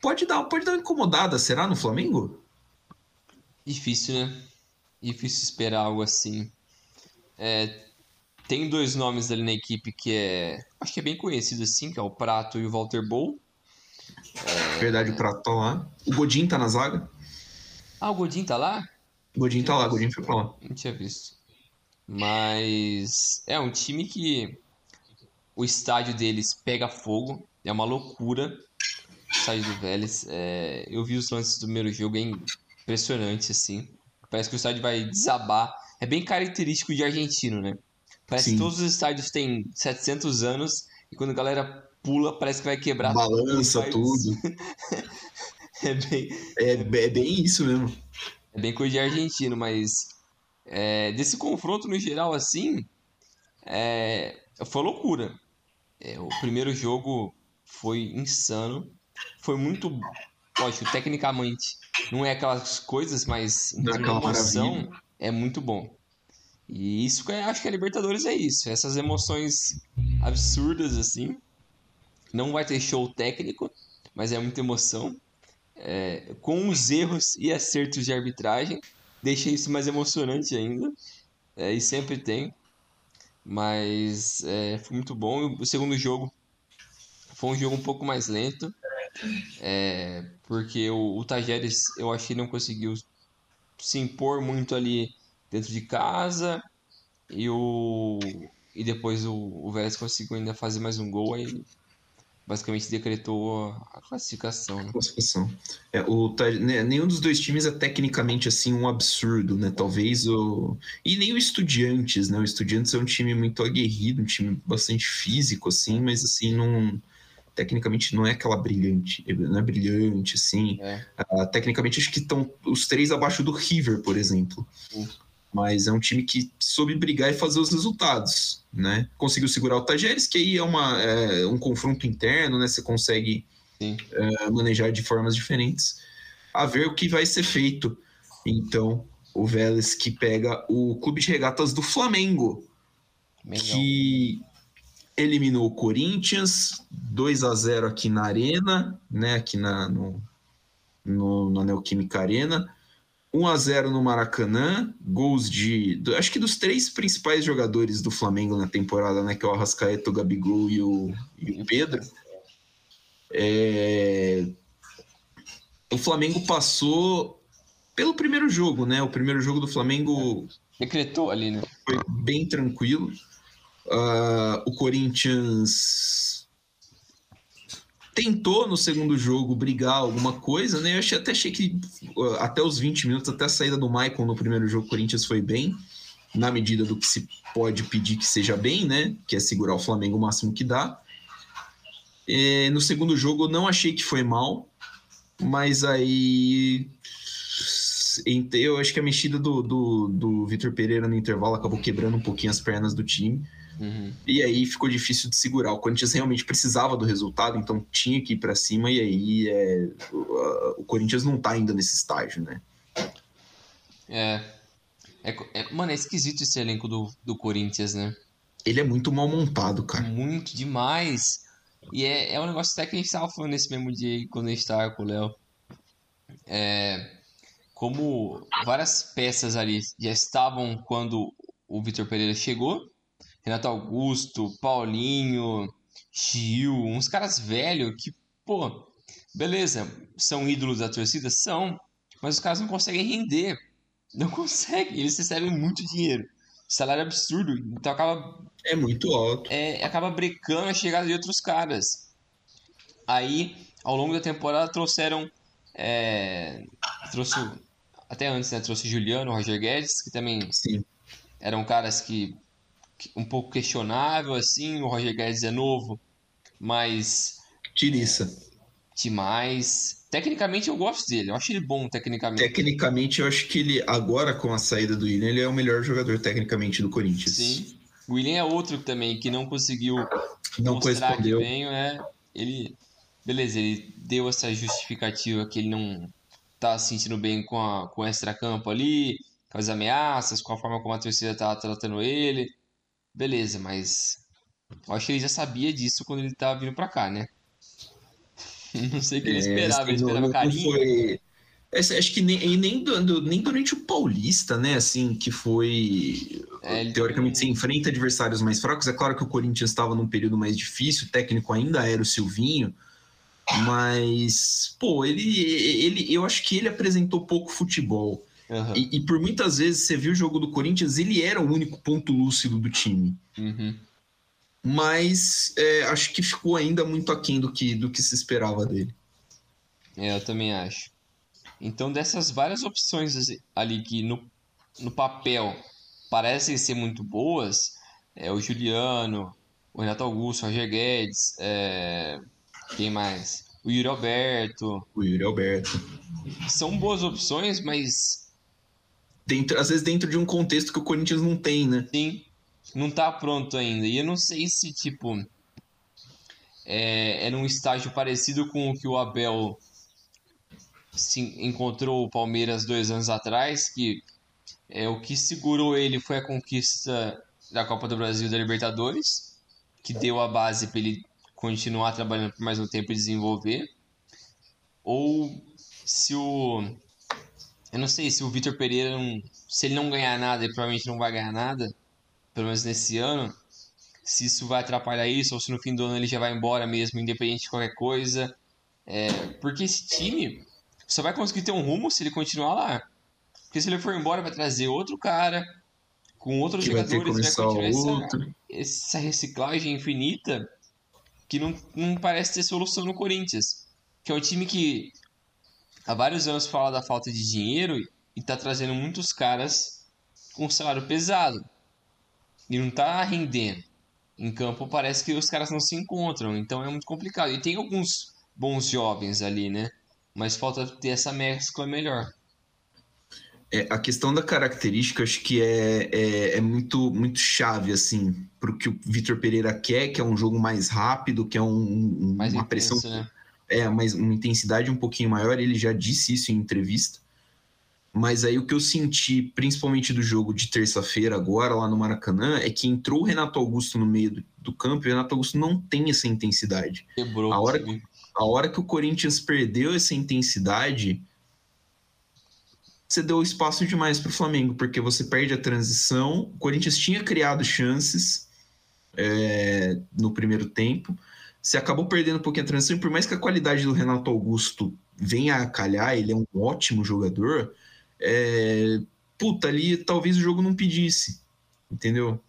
pode dar, pode dar uma incomodada, será, no Flamengo? Difícil, né? Difícil esperar algo assim. É, tem dois nomes ali na equipe que é. Acho que é bem conhecido assim, que é o Prato e o Walter Bowl. Verdade, o Prato tá lá. O Godin tá na zaga. Ah, o Godin tá lá? O Godin tá lá, o Godin foi pra lá. Não tinha visto. Mas é um time que o estádio deles pega fogo, é uma loucura. O estádio do Vélez. É... Eu vi os lances do primeiro jogo, é impressionante, assim. Parece que o estádio vai desabar. É bem característico de argentino, né? Parece Sim. que todos os estádios têm 700 anos e quando a galera pula, parece que vai quebrar Balança tudo. (laughs) é, bem, é, é, bem isso mesmo. É bem coisa de argentino, mas é, desse confronto no geral, assim, é, foi loucura. É, o primeiro jogo foi insano. Foi muito. Lógico, tecnicamente não é aquelas coisas, mas em emoção é muito bom. E isso que acho que a Libertadores é isso. Essas emoções absurdas assim. Não vai ter show técnico, mas é muita emoção. É, com os erros e acertos de arbitragem, deixa isso mais emocionante ainda. É, e sempre tem. Mas é, foi muito bom. O segundo jogo foi um jogo um pouco mais lento. É, porque o, o Tajeres eu achei não conseguiu se impor muito ali dentro de casa. E o. E depois o, o Vélez conseguiu ainda fazer mais um gol. Aí basicamente decretou a classificação. Né? Classificação. É, o, né, nenhum dos dois times é tecnicamente assim um absurdo, né? Talvez o. E nem o Estudiantes, né? O Estudiantes é um time muito aguerrido, um time bastante físico, assim, mas assim, não. tecnicamente não é aquela brilhante, não é brilhante, assim. É. Uh, tecnicamente, acho que estão os três abaixo do River, por exemplo. Sim. Mas é um time que soube brigar e fazer os resultados, né? Conseguiu segurar o Tajeres, que aí é, uma, é um confronto interno, né? Você consegue é, manejar de formas diferentes. A ver o que vai ser feito. Então, o Vélez que pega o Clube de Regatas do Flamengo, que eliminou o Corinthians 2 a 0 aqui na Arena, né? Aqui na, no, no, na Neoquímica Arena. 1 a 0 no Maracanã, gols de, do, acho que dos três principais jogadores do Flamengo na temporada, né, que é o Arrascaeta, o Gabigol e o, e o Pedro. É... O Flamengo passou pelo primeiro jogo, né? O primeiro jogo do Flamengo decretou ali, né? Foi bem tranquilo. Uh, o Corinthians tentou no segundo jogo brigar alguma coisa, né? Eu achei, até achei que até os 20 minutos, até a saída do Maicon no primeiro jogo, o Corinthians foi bem, na medida do que se pode pedir que seja bem, né? Que é segurar o Flamengo o máximo que dá. E, no segundo jogo, eu não achei que foi mal, mas aí eu acho que a mexida do, do, do Vitor Pereira no intervalo acabou quebrando um pouquinho as pernas do time. Uhum. E aí ficou difícil de segurar. O Corinthians realmente precisava do resultado, então tinha que ir para cima. E aí é, o, o, Corinthians não tá ainda nesse estágio, né? É. é, é mano, é esquisito esse elenco do, do Corinthians, né? Ele é muito mal montado, cara. Muito demais. E é, é um negócio até que a gente tava falando nesse mesmo dia quando a gente tava com o Léo. É, como várias peças ali já estavam quando o Vitor Pereira chegou Renato Augusto, Paulinho, Gil, uns caras velhos que, pô, beleza, são ídolos da torcida? São, mas os caras não conseguem render. Não (laughs) conseguem, eles recebem muito dinheiro. Salário absurdo, então acaba. É muito alto. É, acaba brecando a chegada de outros caras. Aí, ao longo da temporada, trouxeram. É, trouxe. Até antes, né? Trouxe Juliano, Roger Guedes, que também Sim. eram caras que um pouco questionável, assim. O Roger Guedes é novo, mas. Tiriça. Demais. Tecnicamente eu gosto dele, eu acho ele bom tecnicamente. Tecnicamente eu acho que ele, agora com a saída do William, ele é o melhor jogador tecnicamente do Corinthians. Sim. O William é outro também que não conseguiu não mostrar que veio, é, ele beleza, ele deu essa justificativa que ele não tá se sentindo bem com a com o extra-campo ali, com as ameaças, com a forma como a torcida tá tratando ele. Beleza, mas eu acho que ele já sabia disso quando ele tava vindo pra cá, né? (laughs) Não sei o que ele é, esperava, ele esperava carinho. Foi... Acho que nem, nem, nem durante o Paulista, né? Assim, que foi. É, teoricamente, você enfrenta adversários mais fracos. É claro que o Corinthians estava num período mais difícil, o técnico ainda era o Silvinho, mas, pô, ele, ele, eu acho que ele apresentou pouco futebol. Uhum. E, e, por muitas vezes você viu o jogo do Corinthians, ele era o único ponto lúcido do time. Uhum. Mas é, acho que ficou ainda muito aquém do que, do que se esperava dele. É, eu também acho. Então, dessas várias opções ali que no, no papel parecem ser muito boas, é o Juliano, o Renato Augusto, o Roger Guedes, é... quem mais? O Yuri Alberto. O Yuri Alberto. São boas opções, mas dentro, às vezes dentro de um contexto que o Corinthians não tem, né? Sim, não tá pronto ainda. E eu não sei se, tipo, é, é num estágio parecido com o que o Abel se encontrou o Palmeiras dois anos atrás, que é o que segurou ele foi a conquista da Copa do Brasil e da Libertadores, que deu a base para ele continuar trabalhando por mais um tempo e desenvolver. Ou se o eu não sei se o Vitor Pereira, não, se ele não ganhar nada, ele provavelmente não vai ganhar nada, pelo menos nesse ano, se isso vai atrapalhar isso, ou se no fim do ano ele já vai embora mesmo, independente de qualquer coisa. É, porque esse time só vai conseguir ter um rumo se ele continuar lá. Porque se ele for embora, vai trazer outro cara, com outros que jogadores, vai, vai continuar essa, essa, reciclagem infinita que não, não parece ter solução no Corinthians. Que é um time que há vários anos fala da falta de dinheiro e tá trazendo muitos caras com salário pesado. E não tá rendendo. em campo parece que os caras não se encontram, então é muito complicado. E tem alguns bons jovens ali, né? Mas falta ter essa mescla melhor. É, a questão da característica acho que é, é, é muito, muito chave, assim, para o que o Vitor Pereira quer, que é um jogo mais rápido, que é um, um, mais uma intenso, pressão. Né? É, mas uma intensidade um pouquinho maior, ele já disse isso em entrevista. Mas aí o que eu senti, principalmente do jogo de terça-feira, agora, lá no Maracanã, é que entrou o Renato Augusto no meio do, do campo e o Renato Augusto não tem essa intensidade. Quebrou. A hora, a hora que o Corinthians perdeu essa intensidade, você deu espaço demais para o Flamengo, porque você perde a transição. O Corinthians tinha criado chances é, no primeiro tempo. Você acabou perdendo um pouquinho a transição, por mais que a qualidade do Renato Augusto venha a calhar, ele é um ótimo jogador. É, puta, ali talvez o jogo não pedisse, entendeu?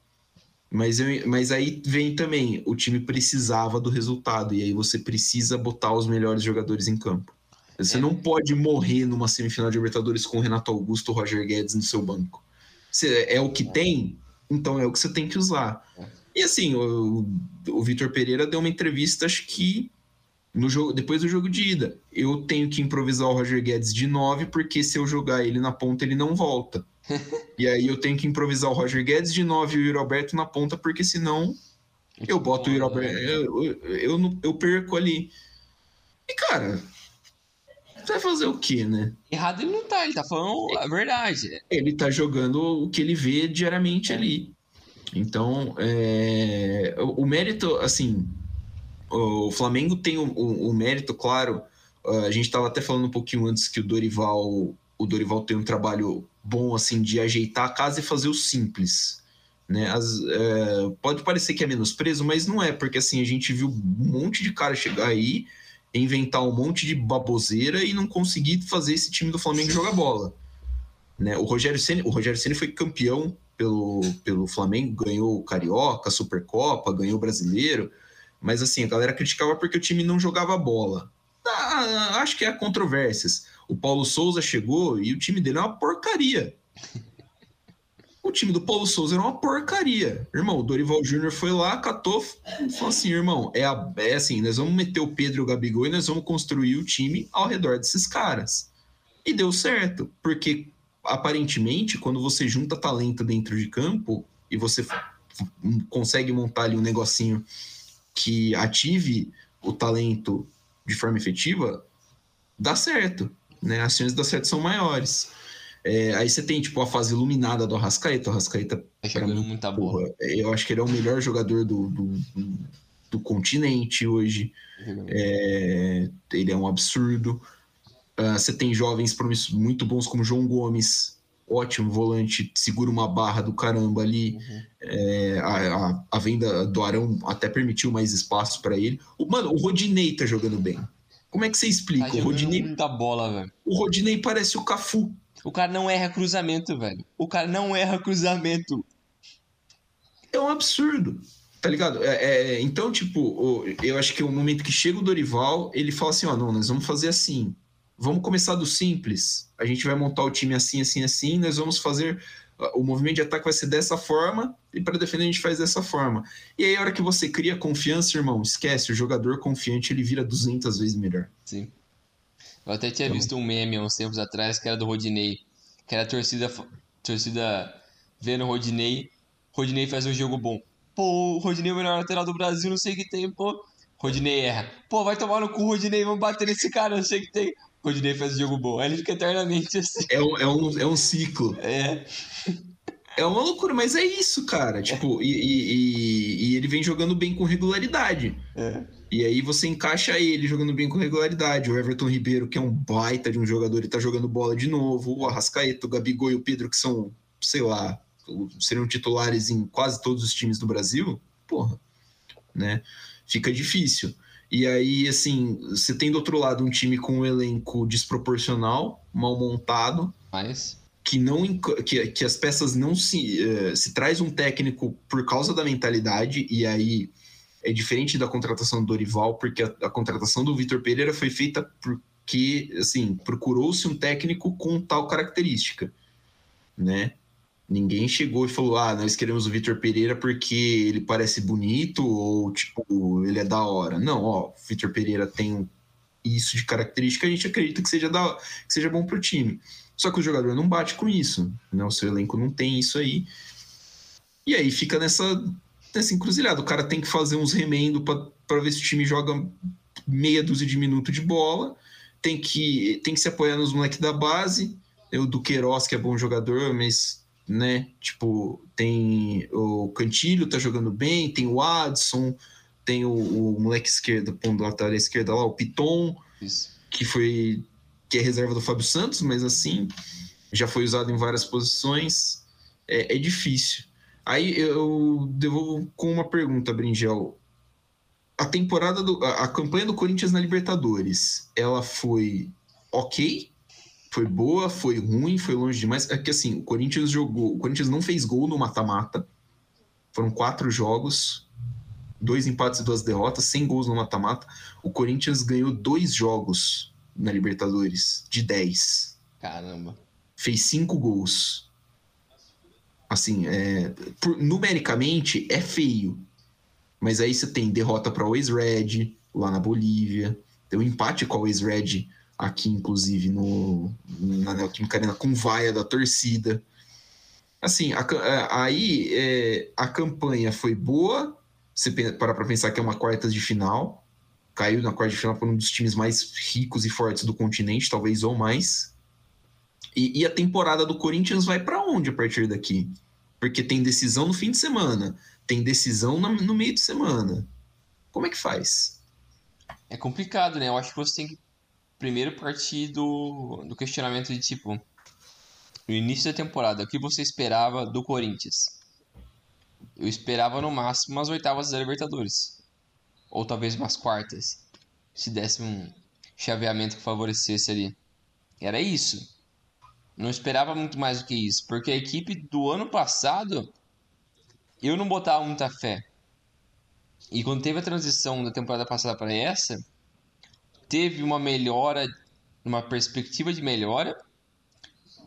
Mas, eu, mas aí vem também, o time precisava do resultado, e aí você precisa botar os melhores jogadores em campo. Você é. não pode morrer numa semifinal de Libertadores com o Renato Augusto, o Roger Guedes no seu banco. Você, é o que tem, então é o que você tem que usar. É. E assim, o, o Vitor Pereira deu uma entrevista, acho que no jogo, depois do jogo de ida. Eu tenho que improvisar o Roger Guedes de 9, porque se eu jogar ele na ponta, ele não volta. (laughs) e aí eu tenho que improvisar o Roger Guedes de 9 e o Yuri Alberto na ponta, porque senão eu boto o Yuri Alberto. Eu, eu, eu, eu perco ali. E, cara, vai fazer o quê, né? Errado ele não tá, ele tá falando a verdade. Ele tá jogando o que ele vê diariamente é. ali. Então, é... o, o, mérito, assim, o Flamengo tem o, o, o mérito, claro. A gente estava até falando um pouquinho antes que o Dorival, o Dorival tem um trabalho bom, assim, de ajeitar a casa e fazer o simples. Né? As, é... pode parecer que é menosprezo, mas não é, porque assim, a gente viu um monte de cara chegar aí inventar um monte de baboseira e não conseguir fazer esse time do Flamengo jogar bola. Né? O Rogério Ceni, o Rogério Ceni foi campeão pelo, pelo Flamengo, ganhou o Carioca, Supercopa, ganhou o Brasileiro, mas assim, a galera criticava porque o time não jogava bola. Ah, acho que há controvérsias. O Paulo Souza chegou e o time dele é uma porcaria. O time do Paulo Souza era uma porcaria. Irmão, o Dorival Júnior foi lá, catou, falou assim: irmão, é, a, é assim, nós vamos meter o Pedro e o Gabigol e nós vamos construir o time ao redor desses caras. E deu certo, porque aparentemente, quando você junta talento dentro de campo e você consegue montar ali um negocinho que ative o talento de forma efetiva, dá certo. Né? As chances de dar certo são maiores. É, aí você tem, tipo, a fase iluminada do Arrascaeta. O Arrascaeta, tá jogando muita bola. Eu acho que ele é o melhor jogador do, do, do continente hoje. É, ele é um absurdo. Uh, você tem jovens muito bons como João Gomes, ótimo volante, segura uma barra do caramba ali. Uhum. É, a, a, a, venda do Arão até permitiu mais espaço para ele. O, mano, o Rodinei tá jogando bem. Como é que você explica? Tá o Rodinei, muita bola, velho. O Rodinei parece o Cafu. O cara não erra cruzamento, velho. O cara não erra cruzamento. É um absurdo. Tá ligado? É, é, então, tipo, eu acho que o momento que chega o Dorival, ele fala assim: ó, não, nós vamos fazer assim. Vamos começar do simples. A gente vai montar o time assim, assim, assim. Nós vamos fazer. O movimento de ataque vai ser dessa forma, e para defender a gente faz dessa forma. E aí, a hora que você cria confiança, irmão, esquece, o jogador confiante ele vira 200 vezes melhor. Sim. Eu até tinha então... visto um meme há uns tempos atrás que era do Rodinei. Que era a torcida, torcida vendo o Rodinei. Rodinei faz um jogo bom. Pô, o Rodinei é o melhor lateral do Brasil, não sei o que tem, pô. Rodinei erra. Pô, vai tomar no cu, Rodinei, vamos bater nesse cara, não sei o que tem. Rodinei faz jogo bom. Aí ele fica eternamente assim. É um, é um, é um ciclo. É. É uma loucura, mas é isso, cara. Tipo, e, e, e, ele vem jogando bem com regularidade. É. E aí você encaixa ele jogando bem com regularidade. O Everton Ribeiro, que é um baita de um jogador, ele tá jogando bola de novo. O Arrascaeta, o Gabigol e o Pedro, que são, sei lá, seriam titulares em quase todos os times do Brasil. Porra, né? Fica difícil. E aí, assim, você tem do outro lado um time com um elenco desproporcional, mal montado. Mas que não que, que as peças não se uh, se traz um técnico por causa da mentalidade e aí é diferente da contratação do Dorival porque a, a contratação do Vitor Pereira foi feita porque assim procurou-se um técnico com tal característica né Ninguém chegou e falou: ah, nós queremos o Vitor Pereira porque ele parece bonito ou, tipo, ele é da hora. Não, ó, o Vitor Pereira tem isso de característica, a gente acredita que seja, da, que seja bom pro time. Só que o jogador não bate com isso, né? O seu elenco não tem isso aí. E aí fica nessa, nessa encruzilhada. O cara tem que fazer uns remendos para ver se o time joga meia dúzia de minutos de bola, tem que, tem que se apoiar nos moleques da base. O do Queiroz, que é bom jogador, mas né? Tipo, tem o Cantilho tá jogando bem, tem o Adson, tem o, o moleque esquerdo, ponto lateral esquerda lá, o Piton, Isso. que foi que é reserva do Fábio Santos, mas assim, já foi usado em várias posições. É, é difícil. Aí eu devolvo com uma pergunta, Bringel. A temporada do. A, a campanha do Corinthians na Libertadores, ela foi ok foi boa, foi ruim, foi longe demais. É que assim, o Corinthians jogou. O Corinthians não fez gol no mata-mata. Foram quatro jogos, dois empates e duas derrotas, sem gols no mata-mata. O Corinthians ganhou dois jogos na Libertadores, de dez. Caramba. Fez cinco gols. Assim, é, por, numericamente é feio. Mas aí você tem derrota para o ex-Red, lá na Bolívia. Tem um empate com o ex-Red aqui, inclusive, no, na Neoquímica Arena, com vaia da torcida. Assim, a, é, aí é, a campanha foi boa, você parar para pensar que é uma quarta de final, caiu na quarta de final por um dos times mais ricos e fortes do continente, talvez ou mais. E, e a temporada do Corinthians vai para onde a partir daqui? Porque tem decisão no fim de semana, tem decisão no meio de semana. Como é que faz? É complicado, né? Eu acho que você tem que primeiro partir do, do questionamento de tipo, no início da temporada, o que você esperava do Corinthians? Eu esperava no máximo umas oitavas da Libertadores. Ou talvez umas quartas. Se desse um chaveamento que favorecesse ali. Era isso. Não esperava muito mais do que isso. Porque a equipe do ano passado, eu não botava muita fé. E quando teve a transição da temporada passada para essa, teve uma melhora, uma perspectiva de melhora,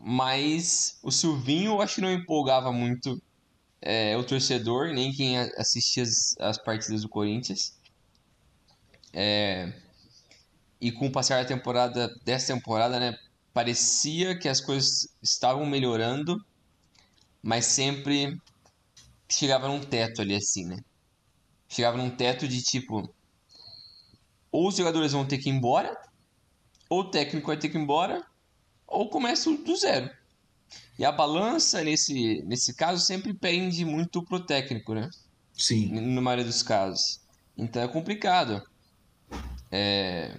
mas o Silvinho acho que não empolgava muito é, o torcedor, nem quem assistia as, as partidas do Corinthians. É, e com o passar da temporada, dessa temporada, né, parecia que as coisas estavam melhorando, mas sempre chegava num teto ali assim, né? Chegava num teto de tipo, ou os jogadores vão ter que ir embora, ou o técnico vai ter que ir embora, ou começa do zero. E a balança, nesse, nesse caso, sempre pende muito pro técnico, né? Sim. Na maioria dos casos. Então é complicado. É...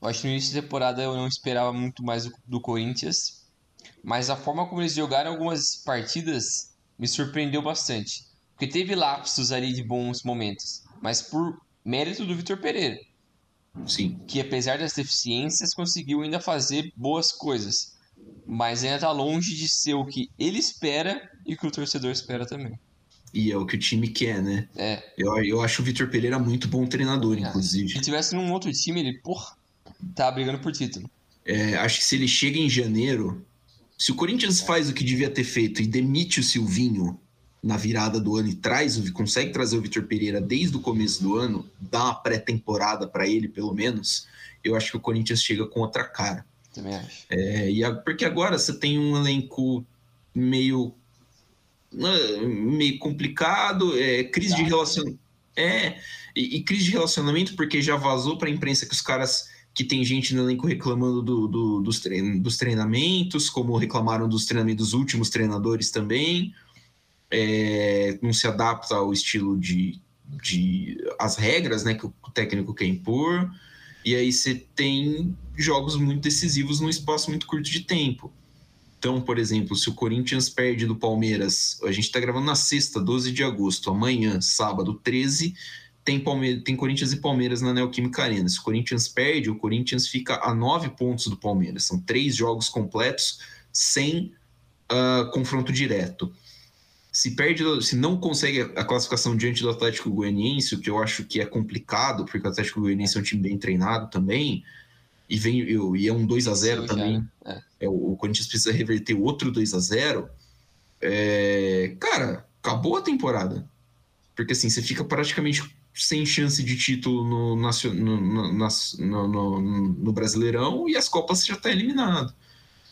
Eu acho que no início da temporada eu não esperava muito mais do, do Corinthians. Mas a forma como eles jogaram algumas partidas me surpreendeu bastante. Porque teve lapsos ali de bons momentos. Mas por mérito do Vitor Pereira. Sim. Que apesar das deficiências, conseguiu ainda fazer boas coisas. Mas ainda está longe de ser o que ele espera e o que o torcedor espera também. E é o que o time quer, né? É. Eu, eu acho o Vitor Pereira muito bom treinador, ah, inclusive. Se tivesse num outro time, ele, porra, tá brigando por título. É, acho que se ele chega em janeiro, se o Corinthians faz o que devia ter feito e demite o Silvinho na virada do ano e traz, consegue trazer o Vitor Pereira desde o começo do ano, dá uma pré-temporada para ele, pelo menos, eu acho que o Corinthians chega com outra cara. Também acho. É, e a, porque agora você tem um elenco meio né, meio complicado, é, crise de relacionamento. É, e, e, crise de relacionamento, porque já vazou para a imprensa que os caras que tem gente no elenco reclamando do, do, dos, trein, dos treinamentos, como reclamaram dos treinamentos dos últimos treinadores também é, não se adapta ao estilo de, de as regras né, que o técnico quer impor, e aí você tem jogos muito decisivos num espaço muito curto de tempo. Então, por exemplo, se o Corinthians perde do Palmeiras, a gente está gravando na sexta, 12 de agosto, amanhã, sábado 13, tem, Palme tem Corinthians e Palmeiras na Neoquímica Arena. Se o Corinthians perde, o Corinthians fica a nove pontos do Palmeiras. São três jogos completos sem uh, confronto direto se perde, se não consegue a classificação diante do Atlético Goianiense, o que eu acho que é complicado, porque o Atlético Goianiense é um time bem treinado também, e vem e é um 2 a 0 também. É. É, o Corinthians precisa reverter outro 2 a 0 é, cara, acabou a temporada. Porque assim, você fica praticamente sem chance de título no, no, no, no, no Brasileirão e as Copas já está eliminado.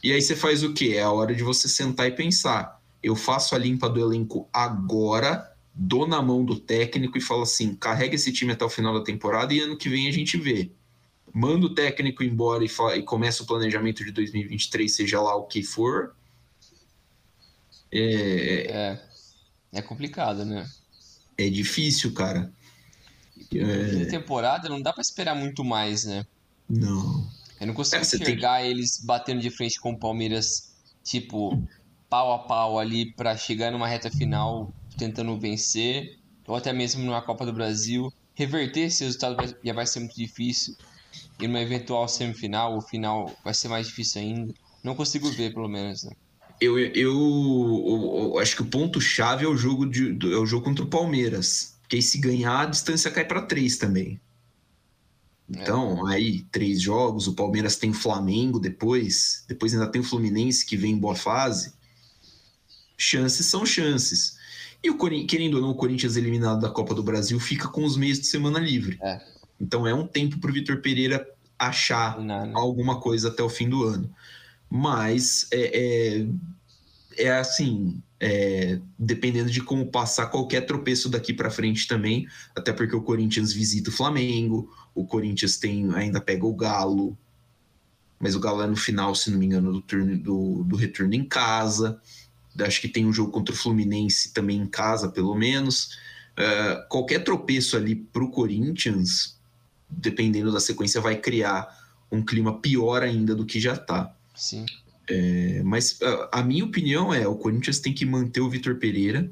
E aí você faz o quê? É a hora de você sentar e pensar. Eu faço a limpa do elenco agora, dou na mão do técnico e falo assim: carrega esse time até o final da temporada e ano que vem a gente vê. Manda o técnico embora e, fala, e começa o planejamento de 2023, seja lá o que for. É, é, é complicado, né? É difícil, cara. É... temporada não dá para esperar muito mais, né? Não. Eu não consigo é, enxergar tem... eles batendo de frente com o Palmeiras, tipo, pau a pau ali para chegar numa reta final tentando vencer, ou até mesmo numa Copa do Brasil. Reverter esse resultado já vai ser muito difícil. E numa eventual semifinal, o final vai ser mais difícil ainda. Não consigo ver, pelo menos. Né? Eu, eu, eu, eu, acho que o ponto-chave é o jogo de, é o jogo contra o Palmeiras. Porque aí se ganhar, a distância cai para três também. Então, é. aí, três jogos, o Palmeiras tem o Flamengo depois, depois ainda tem o Fluminense que vem em boa fase. Chances são chances. E o querendo ou não, o Corinthians eliminado da Copa do Brasil fica com os meios de semana livre. É. Então é um tempo para o Vitor Pereira achar não, não. alguma coisa até o fim do ano. Mas é, é, é assim, é, dependendo de como passar qualquer tropeço daqui para frente também, até porque o Corinthians visita o Flamengo, o Corinthians tem ainda pega o Galo, mas o Galo é no final, se não me engano, do, turno, do, do retorno em casa. Acho que tem um jogo contra o Fluminense também em casa, pelo menos. Uh, qualquer tropeço ali para o Corinthians, dependendo da sequência, vai criar um clima pior ainda do que já está. Sim. É, mas a, a, minha opinião é: o Corinthians tem que manter o Vitor Pereira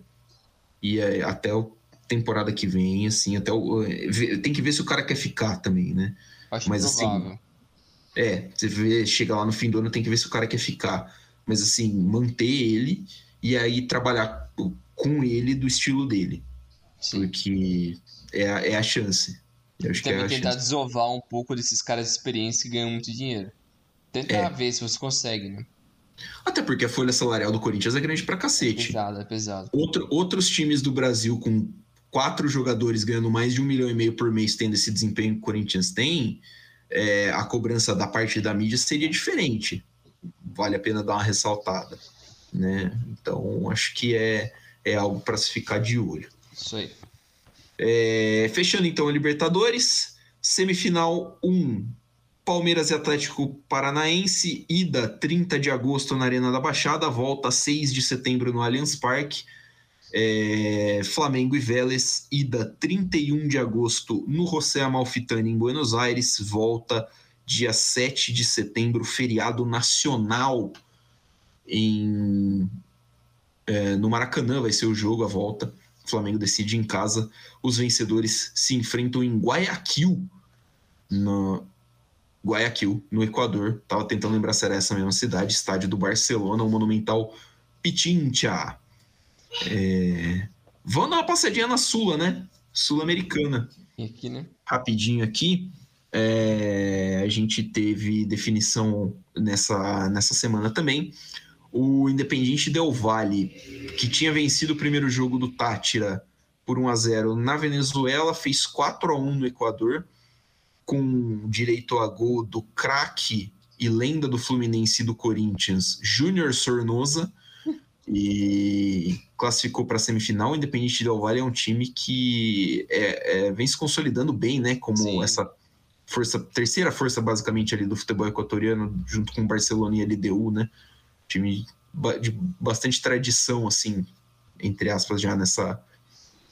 e é, até a temporada que vem, assim, até o, tem que ver se o cara quer ficar também, né? Acho mas assim, é, você vê, chega lá no fim do ano, tem que ver se o cara quer ficar. Mas assim, manter ele e aí trabalhar com ele do estilo dele. Sim. Porque é a, é a chance. Eu acho Também que é tentar chance. desovar um pouco desses caras de experiência que ganham muito dinheiro. Tenta é. ver se você consegue, né? Até porque a folha salarial do Corinthians é grande pra cacete. É pesado, é pesado. Outro, outros times do Brasil com quatro jogadores ganhando mais de um milhão e meio por mês tendo esse desempenho que o Corinthians tem, é, a cobrança da parte da mídia seria diferente. Vale a pena dar uma ressaltada. Né? Então, acho que é, é algo para se ficar de olho. Isso aí. É, fechando então a Libertadores, semifinal 1, Palmeiras e Atlético Paranaense, ida 30 de agosto na Arena da Baixada, volta 6 de setembro no Allianz Parque. É, Flamengo e Vélez, ida 31 de agosto no José Amalfitani, em Buenos Aires, volta dia 7 de setembro, feriado nacional em, é, no Maracanã, vai ser o jogo, a volta. O Flamengo decide em casa. Os vencedores se enfrentam em Guayaquil, no, Guayaquil, no Equador. Tava tentando lembrar se era essa mesma cidade, estádio do Barcelona, o monumental Pichincha. É... Vamos dar uma passadinha na Sula, né? Sul-Americana. Aqui, né? Rapidinho aqui. É... A gente teve definição nessa, nessa semana também. O Independiente Del Valle, que tinha vencido o primeiro jogo do Tátira por 1 a 0 na Venezuela, fez 4 a 1 no Equador com direito a gol do craque e lenda do Fluminense e do Corinthians, Júnior Sornosa, e classificou para a semifinal. O Independente Del Valle é um time que é, é, vem se consolidando bem, né? Como Sim. essa força, terceira força basicamente ali do futebol equatoriano, junto com o Barcelona e a LDU, né? Time de bastante tradição, assim, entre aspas, já nessa,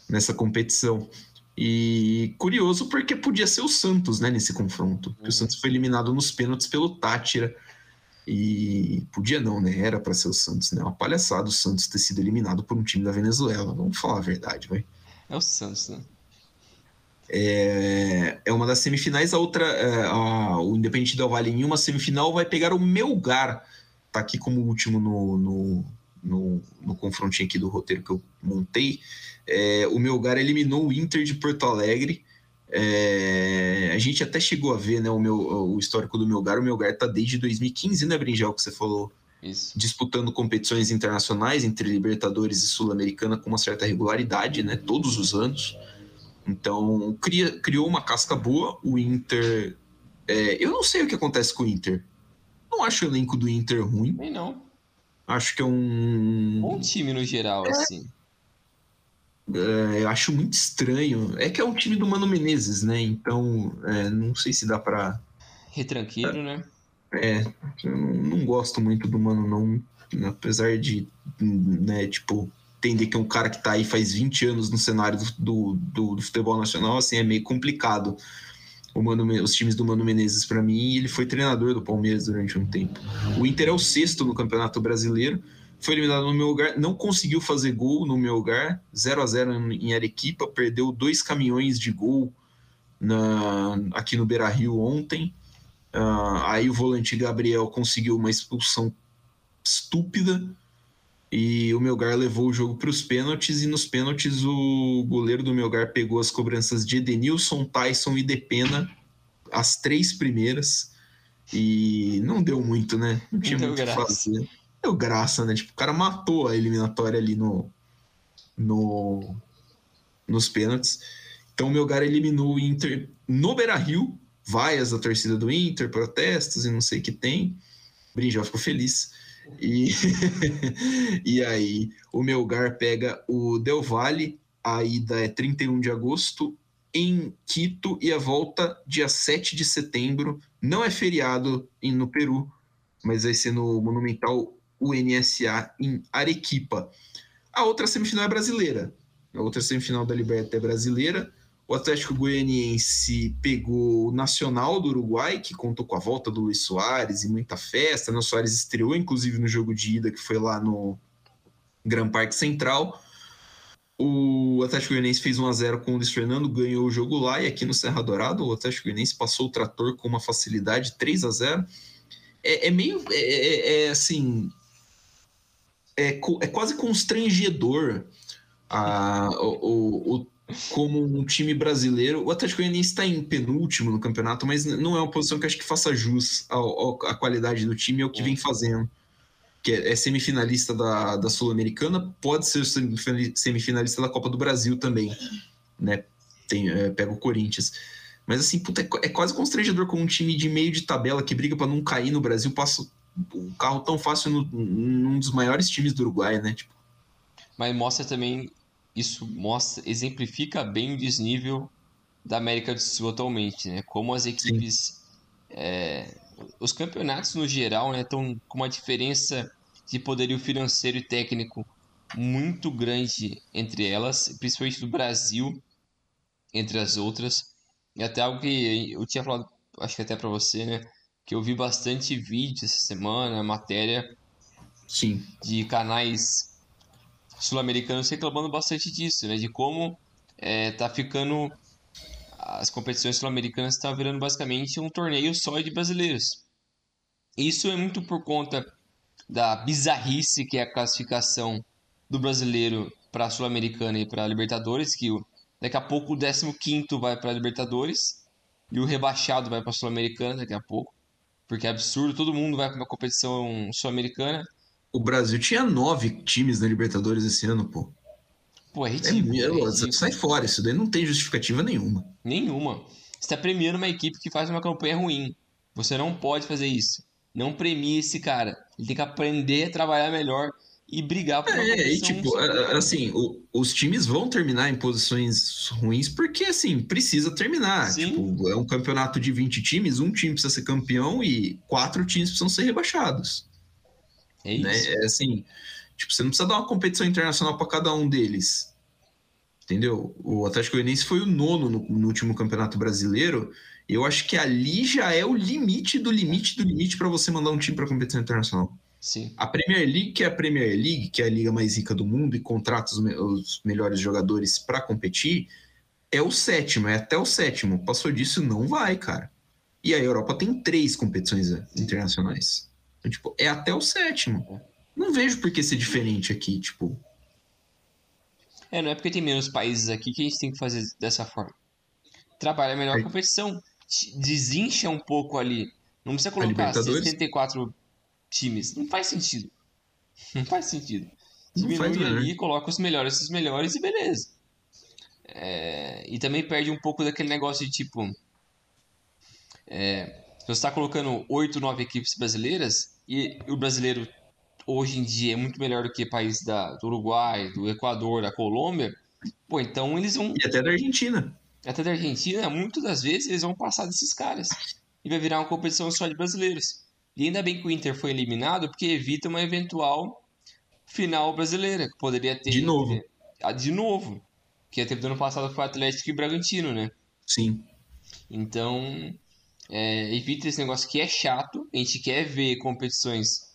nessa competição. E curioso porque podia ser o Santos, né, nesse confronto. Uhum. O Santos foi eliminado nos pênaltis pelo Tátira. E podia não, né? Era para ser o Santos, né? Uma palhaçada o Santos ter sido eliminado por um time da Venezuela. Vamos falar a verdade, vai. É o Santos, né? É, é uma das semifinais, a outra, é, a, o Independente Del Valle em uma semifinal vai pegar o Melgar. Tá aqui como último no, no, no, no confrontinho aqui do roteiro que eu montei. É, o Melgar eliminou o Inter de Porto Alegre. É, a gente até chegou a ver né, o, meu, o histórico do Melgar. O Melgar tá desde 2015, né, Brinjel, que você falou? Isso. disputando competições internacionais entre Libertadores e Sul-Americana com uma certa regularidade, né? Todos os anos. Então, cria, criou uma casca boa. O Inter. é, eu não sei o que acontece com o Inter. Não acho o elenco do Inter ruim. Nem não. Acho que é um. Bom time no geral, assim. é, eu acho muito estranho. É que é um time do Mano Menezes, né? Então, é, não sei se dá pra. Retranqueiro, né? É, eu não, não gosto muito do Mano, não. Apesar de, né, tipo, entender que é um cara que tá aí faz 20 anos no cenário do, do, do- futebol nacional, assim, é meio complicado. O Mano, os times do Mano Menezes, pra mim, ele foi treinador do Palmeiras durante um tempo. O Inter é o sexto no Campeonato Brasileiro, foi eliminado no meu lugar, não conseguiu fazer gol no meu lugar, 0 a 0 em Arequipa, perdeu dois caminhões de gol na, aqui no Beira Rio ontem. Ah, aí o volante Gabriel conseguiu uma expulsão estúpida e o Melgar levou o jogo para os pênaltis e nos pênaltis o goleiro do Melgar pegou as cobranças de Edenilson, Tyson e Depena, as três primeiras e não deu muito, né? Não tinha Deu muito o que fazer. Deu graça, né? Tipo, o cara matou a eliminatória ali no, no nos pênaltis. Então o Melgar eliminou o Inter no Beira-Rio, vaias da torcida do Inter, protestos e não sei o que tem. Brinjal ficou feliz. E, (laughs) e aí o Melgar pega o Del Valle, a ida é 31 de agosto em Quito e a volta dia 7 de setembro. Não é feriado no Peru, mas vai ser no Monumental UNSA em Arequipa. A outra semifinal é brasileira. A outra semifinal da Libertad é brasileira. O Atlético Goianiense pegou o Nacional do Uruguai, que contou com a volta do Luiz Soares e muita festa. né? Soares estreou, inclusive, no jogo de ida, que foi lá no Gran Parque Central. O Atlético Goianiense fez 1x0 com o Luiz Fernando, ganhou o jogo lá. E aqui no Serra Dourado, o Atlético Goianiense passou o trator com uma facilidade 3 a 0 É, é meio. É, é- é, assim. É, é quase constrangedor a, o- o- como um time brasileiro. O Atlético Goianiense está em penúltimo no campeonato, mas não é uma posição que acho que faça jus à qualidade do time e ao que É. vem fazendo. Que é, é semifinalista da, da Sul-Americana, pode ser semifina- semifinalista da Copa do Brasil também, né? Tem, é, pega o Corinthians. Mas assim, puta, é, qu- é quase constrangedor com um time de meio de tabela que briga para não cair no Brasil, passa o carro tão fácil no- num dos maiores times do Uruguai, né? Tipo, Mas mostra também, isso mostra, exemplifica bem o desnível da América do Sul atualmente, né? Como as equipes, é, os campeonatos no geral, né, estão com uma diferença de poderio financeiro e técnico muito grande entre elas, principalmente do Brasil, entre as outras. E até algo que eu tinha falado, acho que até pra você, né? Que eu vi bastante vídeo essa semana, matéria sim. de canais sul-americanos reclamando bastante disso, né? De como é, tá ficando as competições sul-americanas estão virando basicamente um torneio só de brasileiros. Isso é muito por conta da bizarrice que é a classificação do brasileiro para a sul-americana e para a Libertadores, que daqui a pouco o 15º vai para a Libertadores e o rebaixado vai para a sul-americana daqui a pouco. Porque é absurdo, todo mundo vai para uma competição sul-americana O Brasil tinha nove times na Libertadores esse ano, pô. Pô, é É, ridículo. é é, ridículo. sai fora, isso daí não tem justificativa nenhuma. Nenhuma. Você está premiando uma equipe que faz uma campanha ruim. Você não pode fazer isso. Não premie esse cara. Ele tem que aprender a trabalhar melhor e brigar por uma É, e tipo, assim, o- os times vão terminar em posições ruins porque, assim, precisa terminar. Sim. Tipo, é um campeonato de 20 times, um time precisa ser campeão e quatro times precisam ser rebaixados. É isso. né? É assim, tipo, você não precisa dar uma competição internacional para cada um deles. Entendeu? O Atlético Goianiense foi o nono no, no último Campeonato Brasileiro. Eu acho que ali já é o limite do limite do limite para você mandar um time para competição internacional. Sim. A Premier League, que é a Premier League, que é a liga mais rica do mundo e contrata os, me- os melhores jogadores para competir, é o sétimo, é até o sétimo. Passou disso, não vai, cara. E a Europa tem três competições eh, internacionais. Então, tipo, é até o sétimo. Não vejo por que ser diferente aqui, tipo. É, não é porque tem menos países aqui que a gente tem que fazer dessa forma. Trabalha melhor a competição. Desincha um pouco ali. Não precisa colocar Libertadores? 64 times. Não faz sentido. Não faz sentido. Diminui ali, coloca os melhores dos melhores e beleza. É, e também perde um pouco daquele negócio de tipo. É, você está colocando 8, 9 equipes brasileiras e o brasileiro hoje em dia é muito melhor do que países da, do Uruguai, do Equador, da Colômbia. Pô, então eles vão. E até da Argentina. Até da Argentina, muitas das vezes eles vão passar desses caras. E vai virar uma competição só de brasileiros. E ainda bem que o Inter foi eliminado, porque evita uma eventual final brasileira, que poderia ter. De novo. Ah, de novo. Que teve do ano passado foi Atlético e Bragantino, né? Sim. Então, é, evita esse negócio que é chato. A gente quer ver competições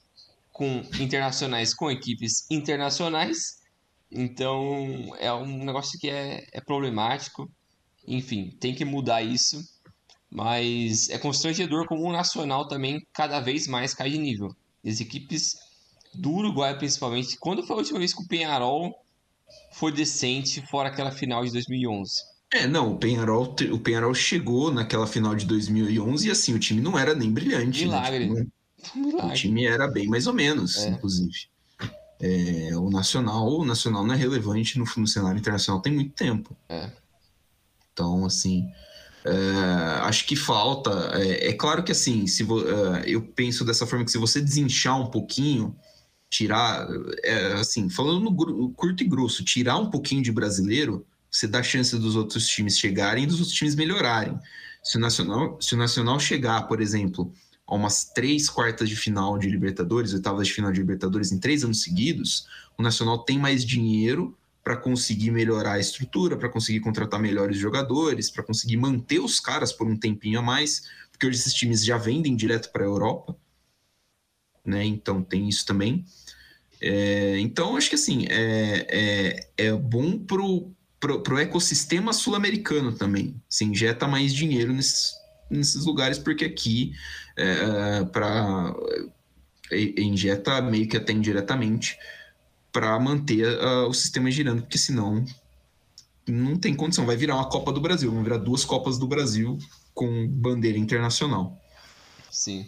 com internacionais com equipes internacionais. Então, é um negócio que é, é problemático. Enfim, tem que mudar isso. Mas é constrangedor como o Nacional também cada vez mais cai de nível. As equipes do Uruguai, principalmente. Quando foi a última vez que o Penharol foi decente, fora aquela final de 2011? É, não, o Penharol, o Penharol chegou naquela final de 2011 e assim, o time não era nem brilhante. Milagre. Né? Tipo, (laughs) Milagre. O time era bem mais ou menos, É. inclusive. É, o Nacional, o Nacional não é relevante no, no cenário internacional tem muito tempo. É. Então, assim, é, acho que falta. É, é claro que assim, se vo- é, eu penso dessa forma que se você desinchar um pouquinho, tirar, assim, falando no curto e grosso, tirar um pouquinho de brasileiro, você dá chance dos outros times chegarem e dos outros times melhorarem. Se o Nacional, se o Nacional chegar, por exemplo, a umas três quartas de final de Libertadores, oitavas de final de Libertadores em três anos seguidos, o Nacional tem mais dinheiro para conseguir melhorar a estrutura, para conseguir contratar melhores jogadores, para conseguir manter os caras por um tempinho a mais, porque hoje esses times já vendem direto para a Europa, né? Então tem isso também. É, então acho que assim é, é, é bom pro, pro, pro ecossistema sul-americano também. Se injeta mais dinheiro nesses, nesses lugares, porque aqui é, para injeta meio que até indiretamente para manter ah, o sistema girando, porque senão não tem condição. Vai virar uma Copa do Brasil, vão virar duas Copas do Brasil com bandeira internacional. Sim.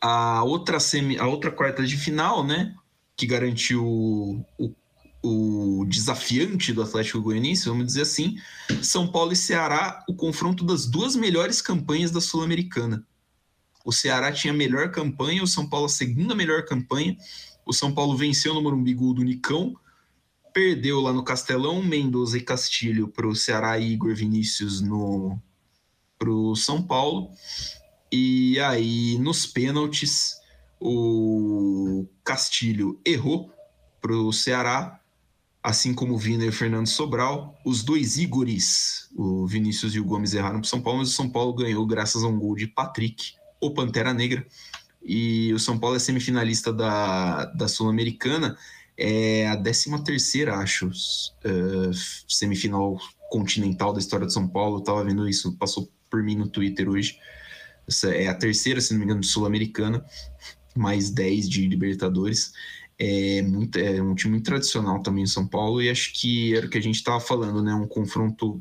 A outra, semi, a outra quarta de final, né? Que garantiu o, o desafiante do Atlético Goianiense, vamos dizer assim, São Paulo e Ceará, o confronto das duas melhores campanhas da Sul-Americana. O Ceará tinha a melhor campanha, o São Paulo a segunda melhor campanha. O São Paulo venceu no Morumbi Gol do Nicão, perdeu lá no Castelão, Mendoza e Castilho para o Ceará e Igor Vinícius no para o São Paulo. E aí, nos pênaltis, o Castilho errou para o Ceará, assim como o Vina e o Fernando Sobral. Os dois Igores, o Vinícius e o Gomes, erraram para o São Paulo, mas o São Paulo ganhou graças a um gol de Patrick, o Pantera Negra. E o São Paulo é semifinalista da, da Sul-Americana, é a 13 terceira, acho, eh, semifinal continental da história de São Paulo. Eu tava vendo isso, passou por mim no Twitter hoje. Essa é a terceira, se não me engano, sul-americana, mais 10 de Libertadores. É, muito, é um time muito tradicional também em São Paulo, e acho que era o que a gente estava falando, né? Um confronto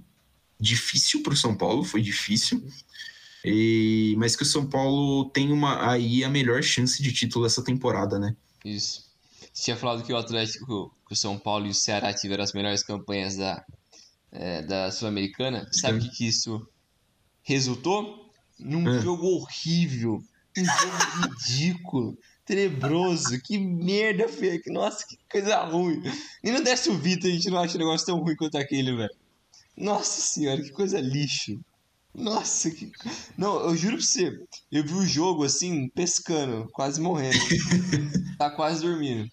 difícil para o São Paulo, foi difícil. E, mas que o São Paulo tem uma aí a melhor chance de título essa temporada, né? Isso. Você tinha falado que o Atlético, que o São Paulo e o Ceará tiveram as melhores campanhas da, é, da Sul-Americana. Sabe o que, que isso resultou? Num É. jogo horrível. Um jogo (laughs) ridículo. Tenebroso. Que merda feia. que- Nossa, que coisa ruim. E não desce o Vitor, a gente não acha o negócio tão ruim quanto aquele, velho. Nossa senhora, que coisa lixo. Nossa, que. Não, eu juro pra você, eu vi o jogo assim, pescando, quase morrendo. (laughs) tá quase dormindo.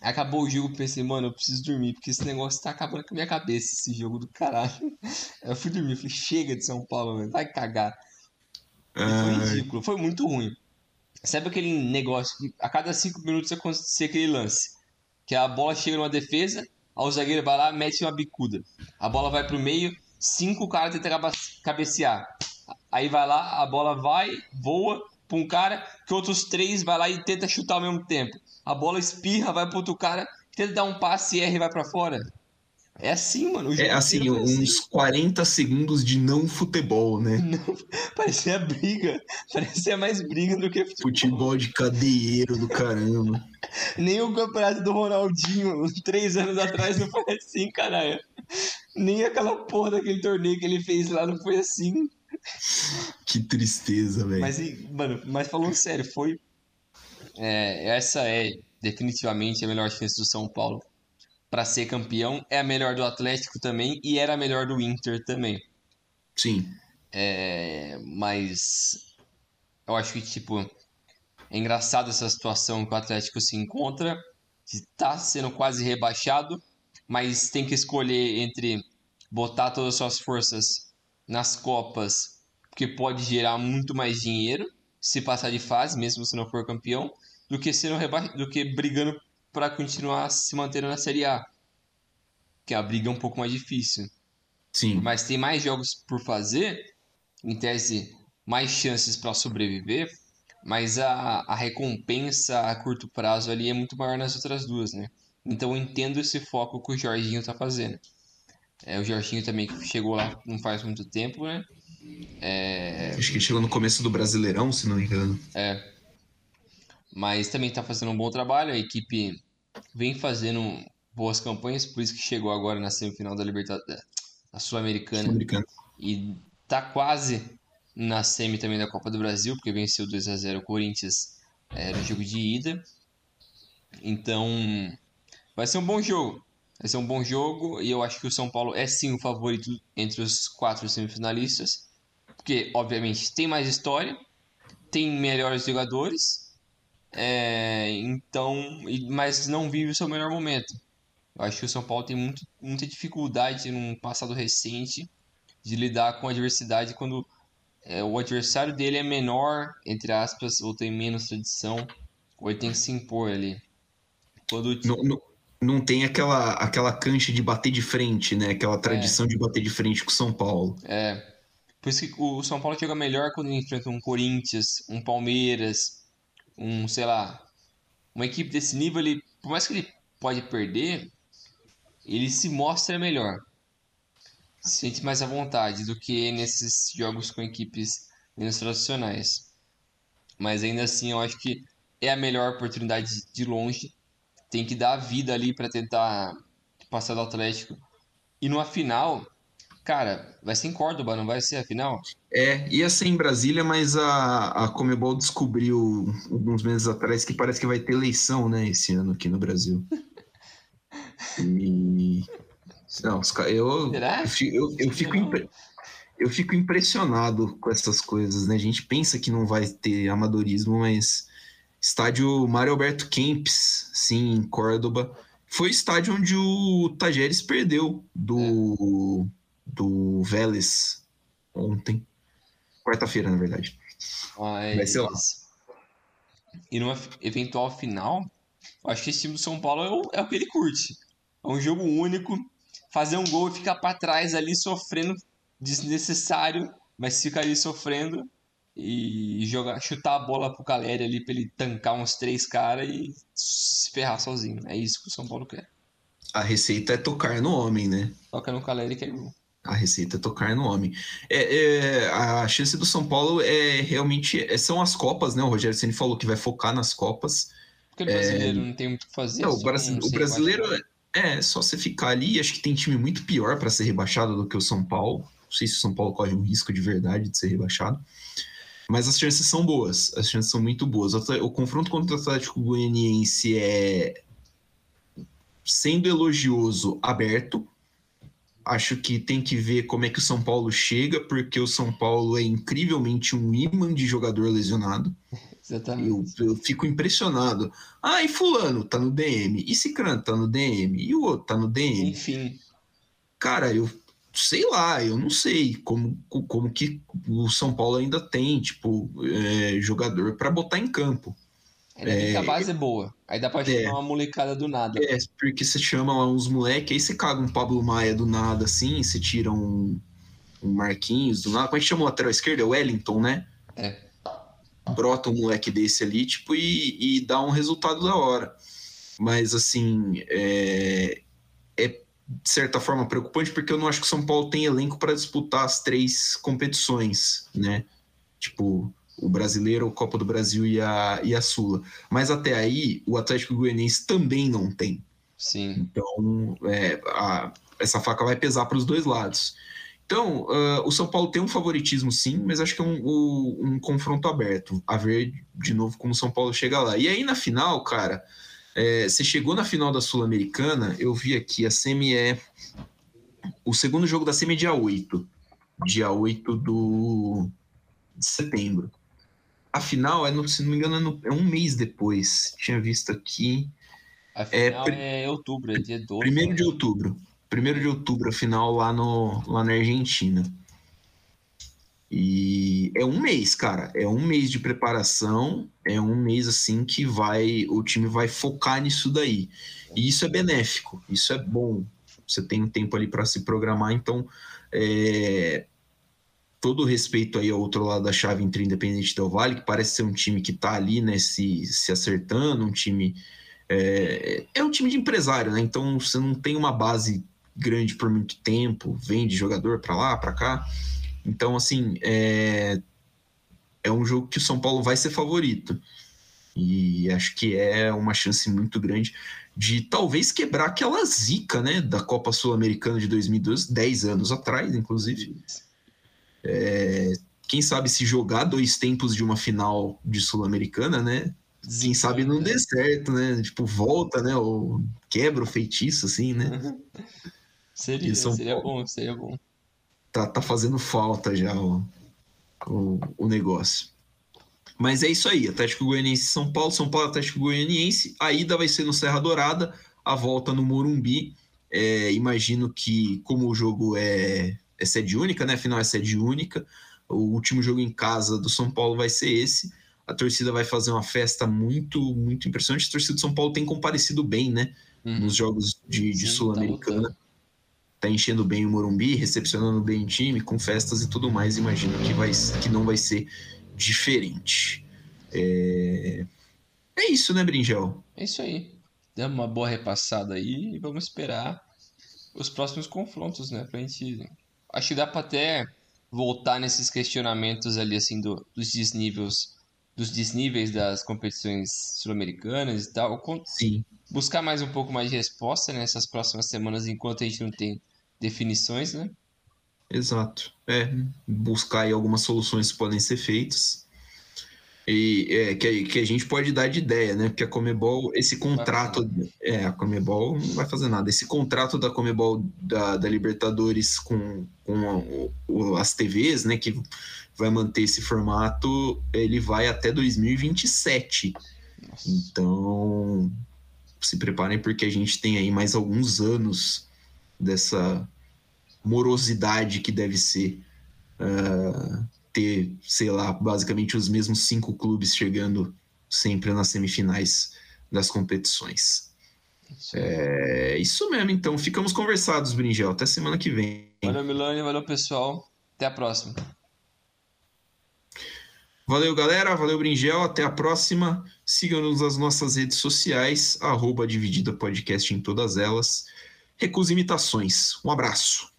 Acabou o jogo, pensei, mano, eu preciso dormir, porque esse negócio tá acabando com a minha cabeça, esse jogo do caralho. (laughs) Eu fui dormir, falei, chega de São Paulo, velho, vai cagar. Foi ridículo, foi muito ruim. Sabe aquele negócio que a cada cinco minutos acontecia aquele lance? Que a bola chega numa defesa, o zagueiro vai lá mete uma bicuda. A bola vai pro meio, cinco caras tentam cabecear. Aí vai lá, a bola vai, voa pra um cara, que outros três vai lá e tenta chutar ao mesmo tempo. A bola espirra, vai pro outro cara, tenta dar um passe e erra vai pra fora. É assim, mano. é assim, uns assim. 40 segundos de não futebol, né? (laughs) Não, parecia briga. Parecia mais briga do que futebol. Futebol de cadeiro do caramba. Nem o campeonato do Ronaldinho, três anos atrás, não foi assim, caralho. Nem aquela porra daquele torneio que ele fez lá não foi assim. Que tristeza, velho. Mas, mano, mas falando sério, foi. É, essa é definitivamente a melhor chance do São Paulo para ser campeão. É a melhor do Atlético também e era a melhor do Inter também. Sim. É, mas eu acho que, tipo, é engraçado essa situação que o Atlético se encontra, que tá sendo quase rebaixado, mas tem que escolher entre botar todas as suas forças nas Copas, porque pode gerar muito mais dinheiro se passar de fase, mesmo se não for campeão, do que sendo reba... do que brigando para continuar se mantendo na Série A. Que a briga é um pouco mais difícil. Sim. Mas tem mais jogos por fazer, em tese, mais chances para sobreviver, mas a, a recompensa a curto prazo ali é muito maior nas outras duas, né? Então eu entendo esse foco que o Jorginho tá fazendo. É, o Jorginho também que chegou lá não faz muito tempo, né? É... Acho que chegou no começo do Brasileirão, se não me engano. É. Mas também está fazendo um bom trabalho. A equipe vem fazendo boas campanhas, por isso que chegou agora na semifinal da Libertadores, da Sul-Americana. Sul e tá quase na semi também da Copa do Brasil, porque venceu 2 a 0 o Corinthians é, no jogo de ida. Então, vai ser um bom jogo. Vai ser um bom jogo e eu acho que o São Paulo é sim o favorito entre os quatro semifinalistas, porque obviamente tem mais história, tem melhores jogadores, é, então, mas não vive o seu melhor momento. Eu acho que o São Paulo tem muito, muita dificuldade num passado recente de lidar com a adversidade quando é, o adversário dele é menor, entre aspas, ou tem menos tradição, ou ele tem que se impor ali. Quando... No, no, não tem aquela, aquela cancha de bater de frente, né? Aquela tradição é. de bater de frente com o São Paulo. É. Por isso que o São Paulo chega melhor quando ele enfrenta um Corinthians, um Palmeiras, um, sei lá, uma equipe desse nível, ele, por mais que ele pode perder, ele se mostra melhor. Se sente mais à vontade do que nesses jogos com equipes menos tradicionais. Mas ainda assim, eu acho que é a melhor oportunidade de longe tem que dar a vida ali para tentar passar do Atlético. E numa final, cara, vai ser em Córdoba, não vai ser a final? É, ia ser em Brasília, mas a, a Comebol descobriu alguns meses atrás que parece que vai ter eleição, né, esse ano aqui no Brasil. (laughs) e... Não, eu, Será? eu, eu, fico impre... eu fico impressionado com essas coisas, né? A gente pensa que não vai ter amadorismo, mas Estádio Mário Alberto Kempis, sim, em Córdoba. Foi o estádio onde o Tajeres perdeu do, é. Do Vélez ontem. Quarta-feira, na verdade. Mas... Vai ser lá. E numa eventual final, acho que esse time do São Paulo é o, é o que ele curte. É um jogo único. Fazer um gol e ficar para trás ali sofrendo desnecessário, mas ficar ali sofrendo e jogar, chutar a bola pro Caleri ali pra ele tancar uns três caras e se ferrar sozinho. É isso que o São Paulo quer. A receita é tocar no homem, né? Toca no Caleri que é gol. A receita é tocar no homem. É, é, a chance do São Paulo é realmente. É, são as Copas, né? O Rogério Ceni falou que vai focar nas Copas. Porque o brasileiro é... não tem muito o que fazer. Não, o, o brasileiro é, é só você ficar ali. Acho que tem time muito pior para ser rebaixado do que o São Paulo. Não sei se o São Paulo corre um risco de verdade de ser rebaixado. Mas as chances são boas, as chances são muito boas. O confronto contra o Atlético Goianiense é sendo elogioso, aberto. Acho que tem que ver como é que o São Paulo chega, porque o São Paulo é incrivelmente um imã de jogador lesionado. (laughs) Exatamente. Eu, eu fico impressionado. Ah, e fulano tá no DM, e Cicrano tá no DM, e o outro tá no DM. Enfim. Cara, eu sei lá, eu não sei como, como que o São Paulo ainda tem, tipo, é, jogador para botar em campo. É, a base é boa. Aí dá pra é. chamar é, uma molecada do nada. É, porque você chama lá uns moleques, aí você caga um Pablo Maia do nada, assim, você tira um, um Marquinhos do nada. Como é que chama o lateral esquerdo? É o Wellington, né? É. Brota um moleque desse ali, tipo, e, e dá um resultado da hora. Mas, assim, é, é de certa forma preocupante, porque eu não acho que o São Paulo tem elenco para disputar as três competições, né? Tipo, o brasileiro, o Copa do Brasil e a, e a Sula. Mas até aí, o Atlético Goianiense também não tem. Sim. Então, é, a, essa faca vai pesar para os dois lados. Então, uh, o São Paulo tem um favoritismo sim, mas acho que é um, um, um, confronto aberto. A ver de novo como o São Paulo chega lá. E aí na final, cara, é, você chegou na final da Sul-Americana, eu vi aqui, a semi é. O segundo jogo da semi é dia 8. Dia 8 do... de setembro. A final, é no, se não me engano, é, no, é um mês depois. Tinha visto aqui. A final é, é outubro, é dia 12. Primeiro né? de outubro. Primeiro de outubro, a final lá, no, lá na Argentina. E é um mês, cara. É um mês de preparação. É um mês assim que vai. O time vai focar nisso daí. E isso é benéfico, isso é bom. Você tem um tempo ali para se programar, então. É, todo respeito aí ao outro lado da chave entre Independente Del Vale, que parece ser um time que está ali, né, se, se acertando, um time. É, é um time de empresário, né? Então você não tem uma base grande por muito tempo, vende jogador para lá, para cá. Então, assim, é, é um jogo que o São Paulo vai ser favorito. E acho que é uma chance muito grande de talvez quebrar aquela zica, né, da Copa Sul-Americana de 2012, 10 anos atrás, inclusive. É, quem sabe se jogar dois tempos de uma final de Sul-Americana, né? Quem sabe não dê certo, né? Tipo, volta, né? Ou quebra o feitiço, assim, né? (laughs) seria, seria bom, seria bom. Tá, tá fazendo falta já o, o, o negócio. Mas é isso aí, Atlético Goianiense São Paulo, São Paulo Atlético Goianiense, a ida vai ser no Serra Dourada, a volta no Morumbi. É, imagino que, como o jogo é é sede única, né? Afinal, é sede única. O último jogo em casa do São Paulo vai ser esse. A torcida vai fazer uma festa muito, muito impressionante. A torcida do São Paulo tem comparecido bem, né? Uhum. Nos jogos de, de tá Sul-Americana. Tá, tá, enchendo bem o Morumbi, recepcionando bem o time, com festas e tudo mais. Imagino que, vai, que não vai ser diferente. É, é isso, né, Bringel? É isso aí. Damos uma boa repassada aí e vamos esperar os próximos confrontos, né? Pra gente acho que dá para até voltar nesses questionamentos ali, assim, do, dos desníveis dos desníveis das competições sul-americanas e tal. Sim. Buscar mais um pouco mais de resposta nessas próximas semanas, enquanto a gente não tem definições, né? Exato. É, buscar aí algumas soluções que podem ser feitas e é, que, que, a gente pode dar de ideia, né? Porque a Comebol, esse contrato. É, a Comebol não vai fazer nada. Esse contrato da Comebol da, da Libertadores com, com o, as TVs, né? Que vai manter esse formato, ele vai até 2027. Nossa. Então, se preparem, porque a gente tem aí mais alguns anos dessa morosidade que deve ser. Uh, ter, sei lá, basicamente os mesmos cinco clubes chegando sempre nas semifinais das competições. Isso. É isso mesmo, então. Ficamos conversados, Bringel. Até semana que vem. Valeu, Milani. Valeu, pessoal. Até a próxima. Valeu, galera. Valeu, Bringel. Até a próxima. Sigam-nos nas nossas redes sociais, arroba Dividida Podcast em todas elas. Recusa imitações. Um abraço.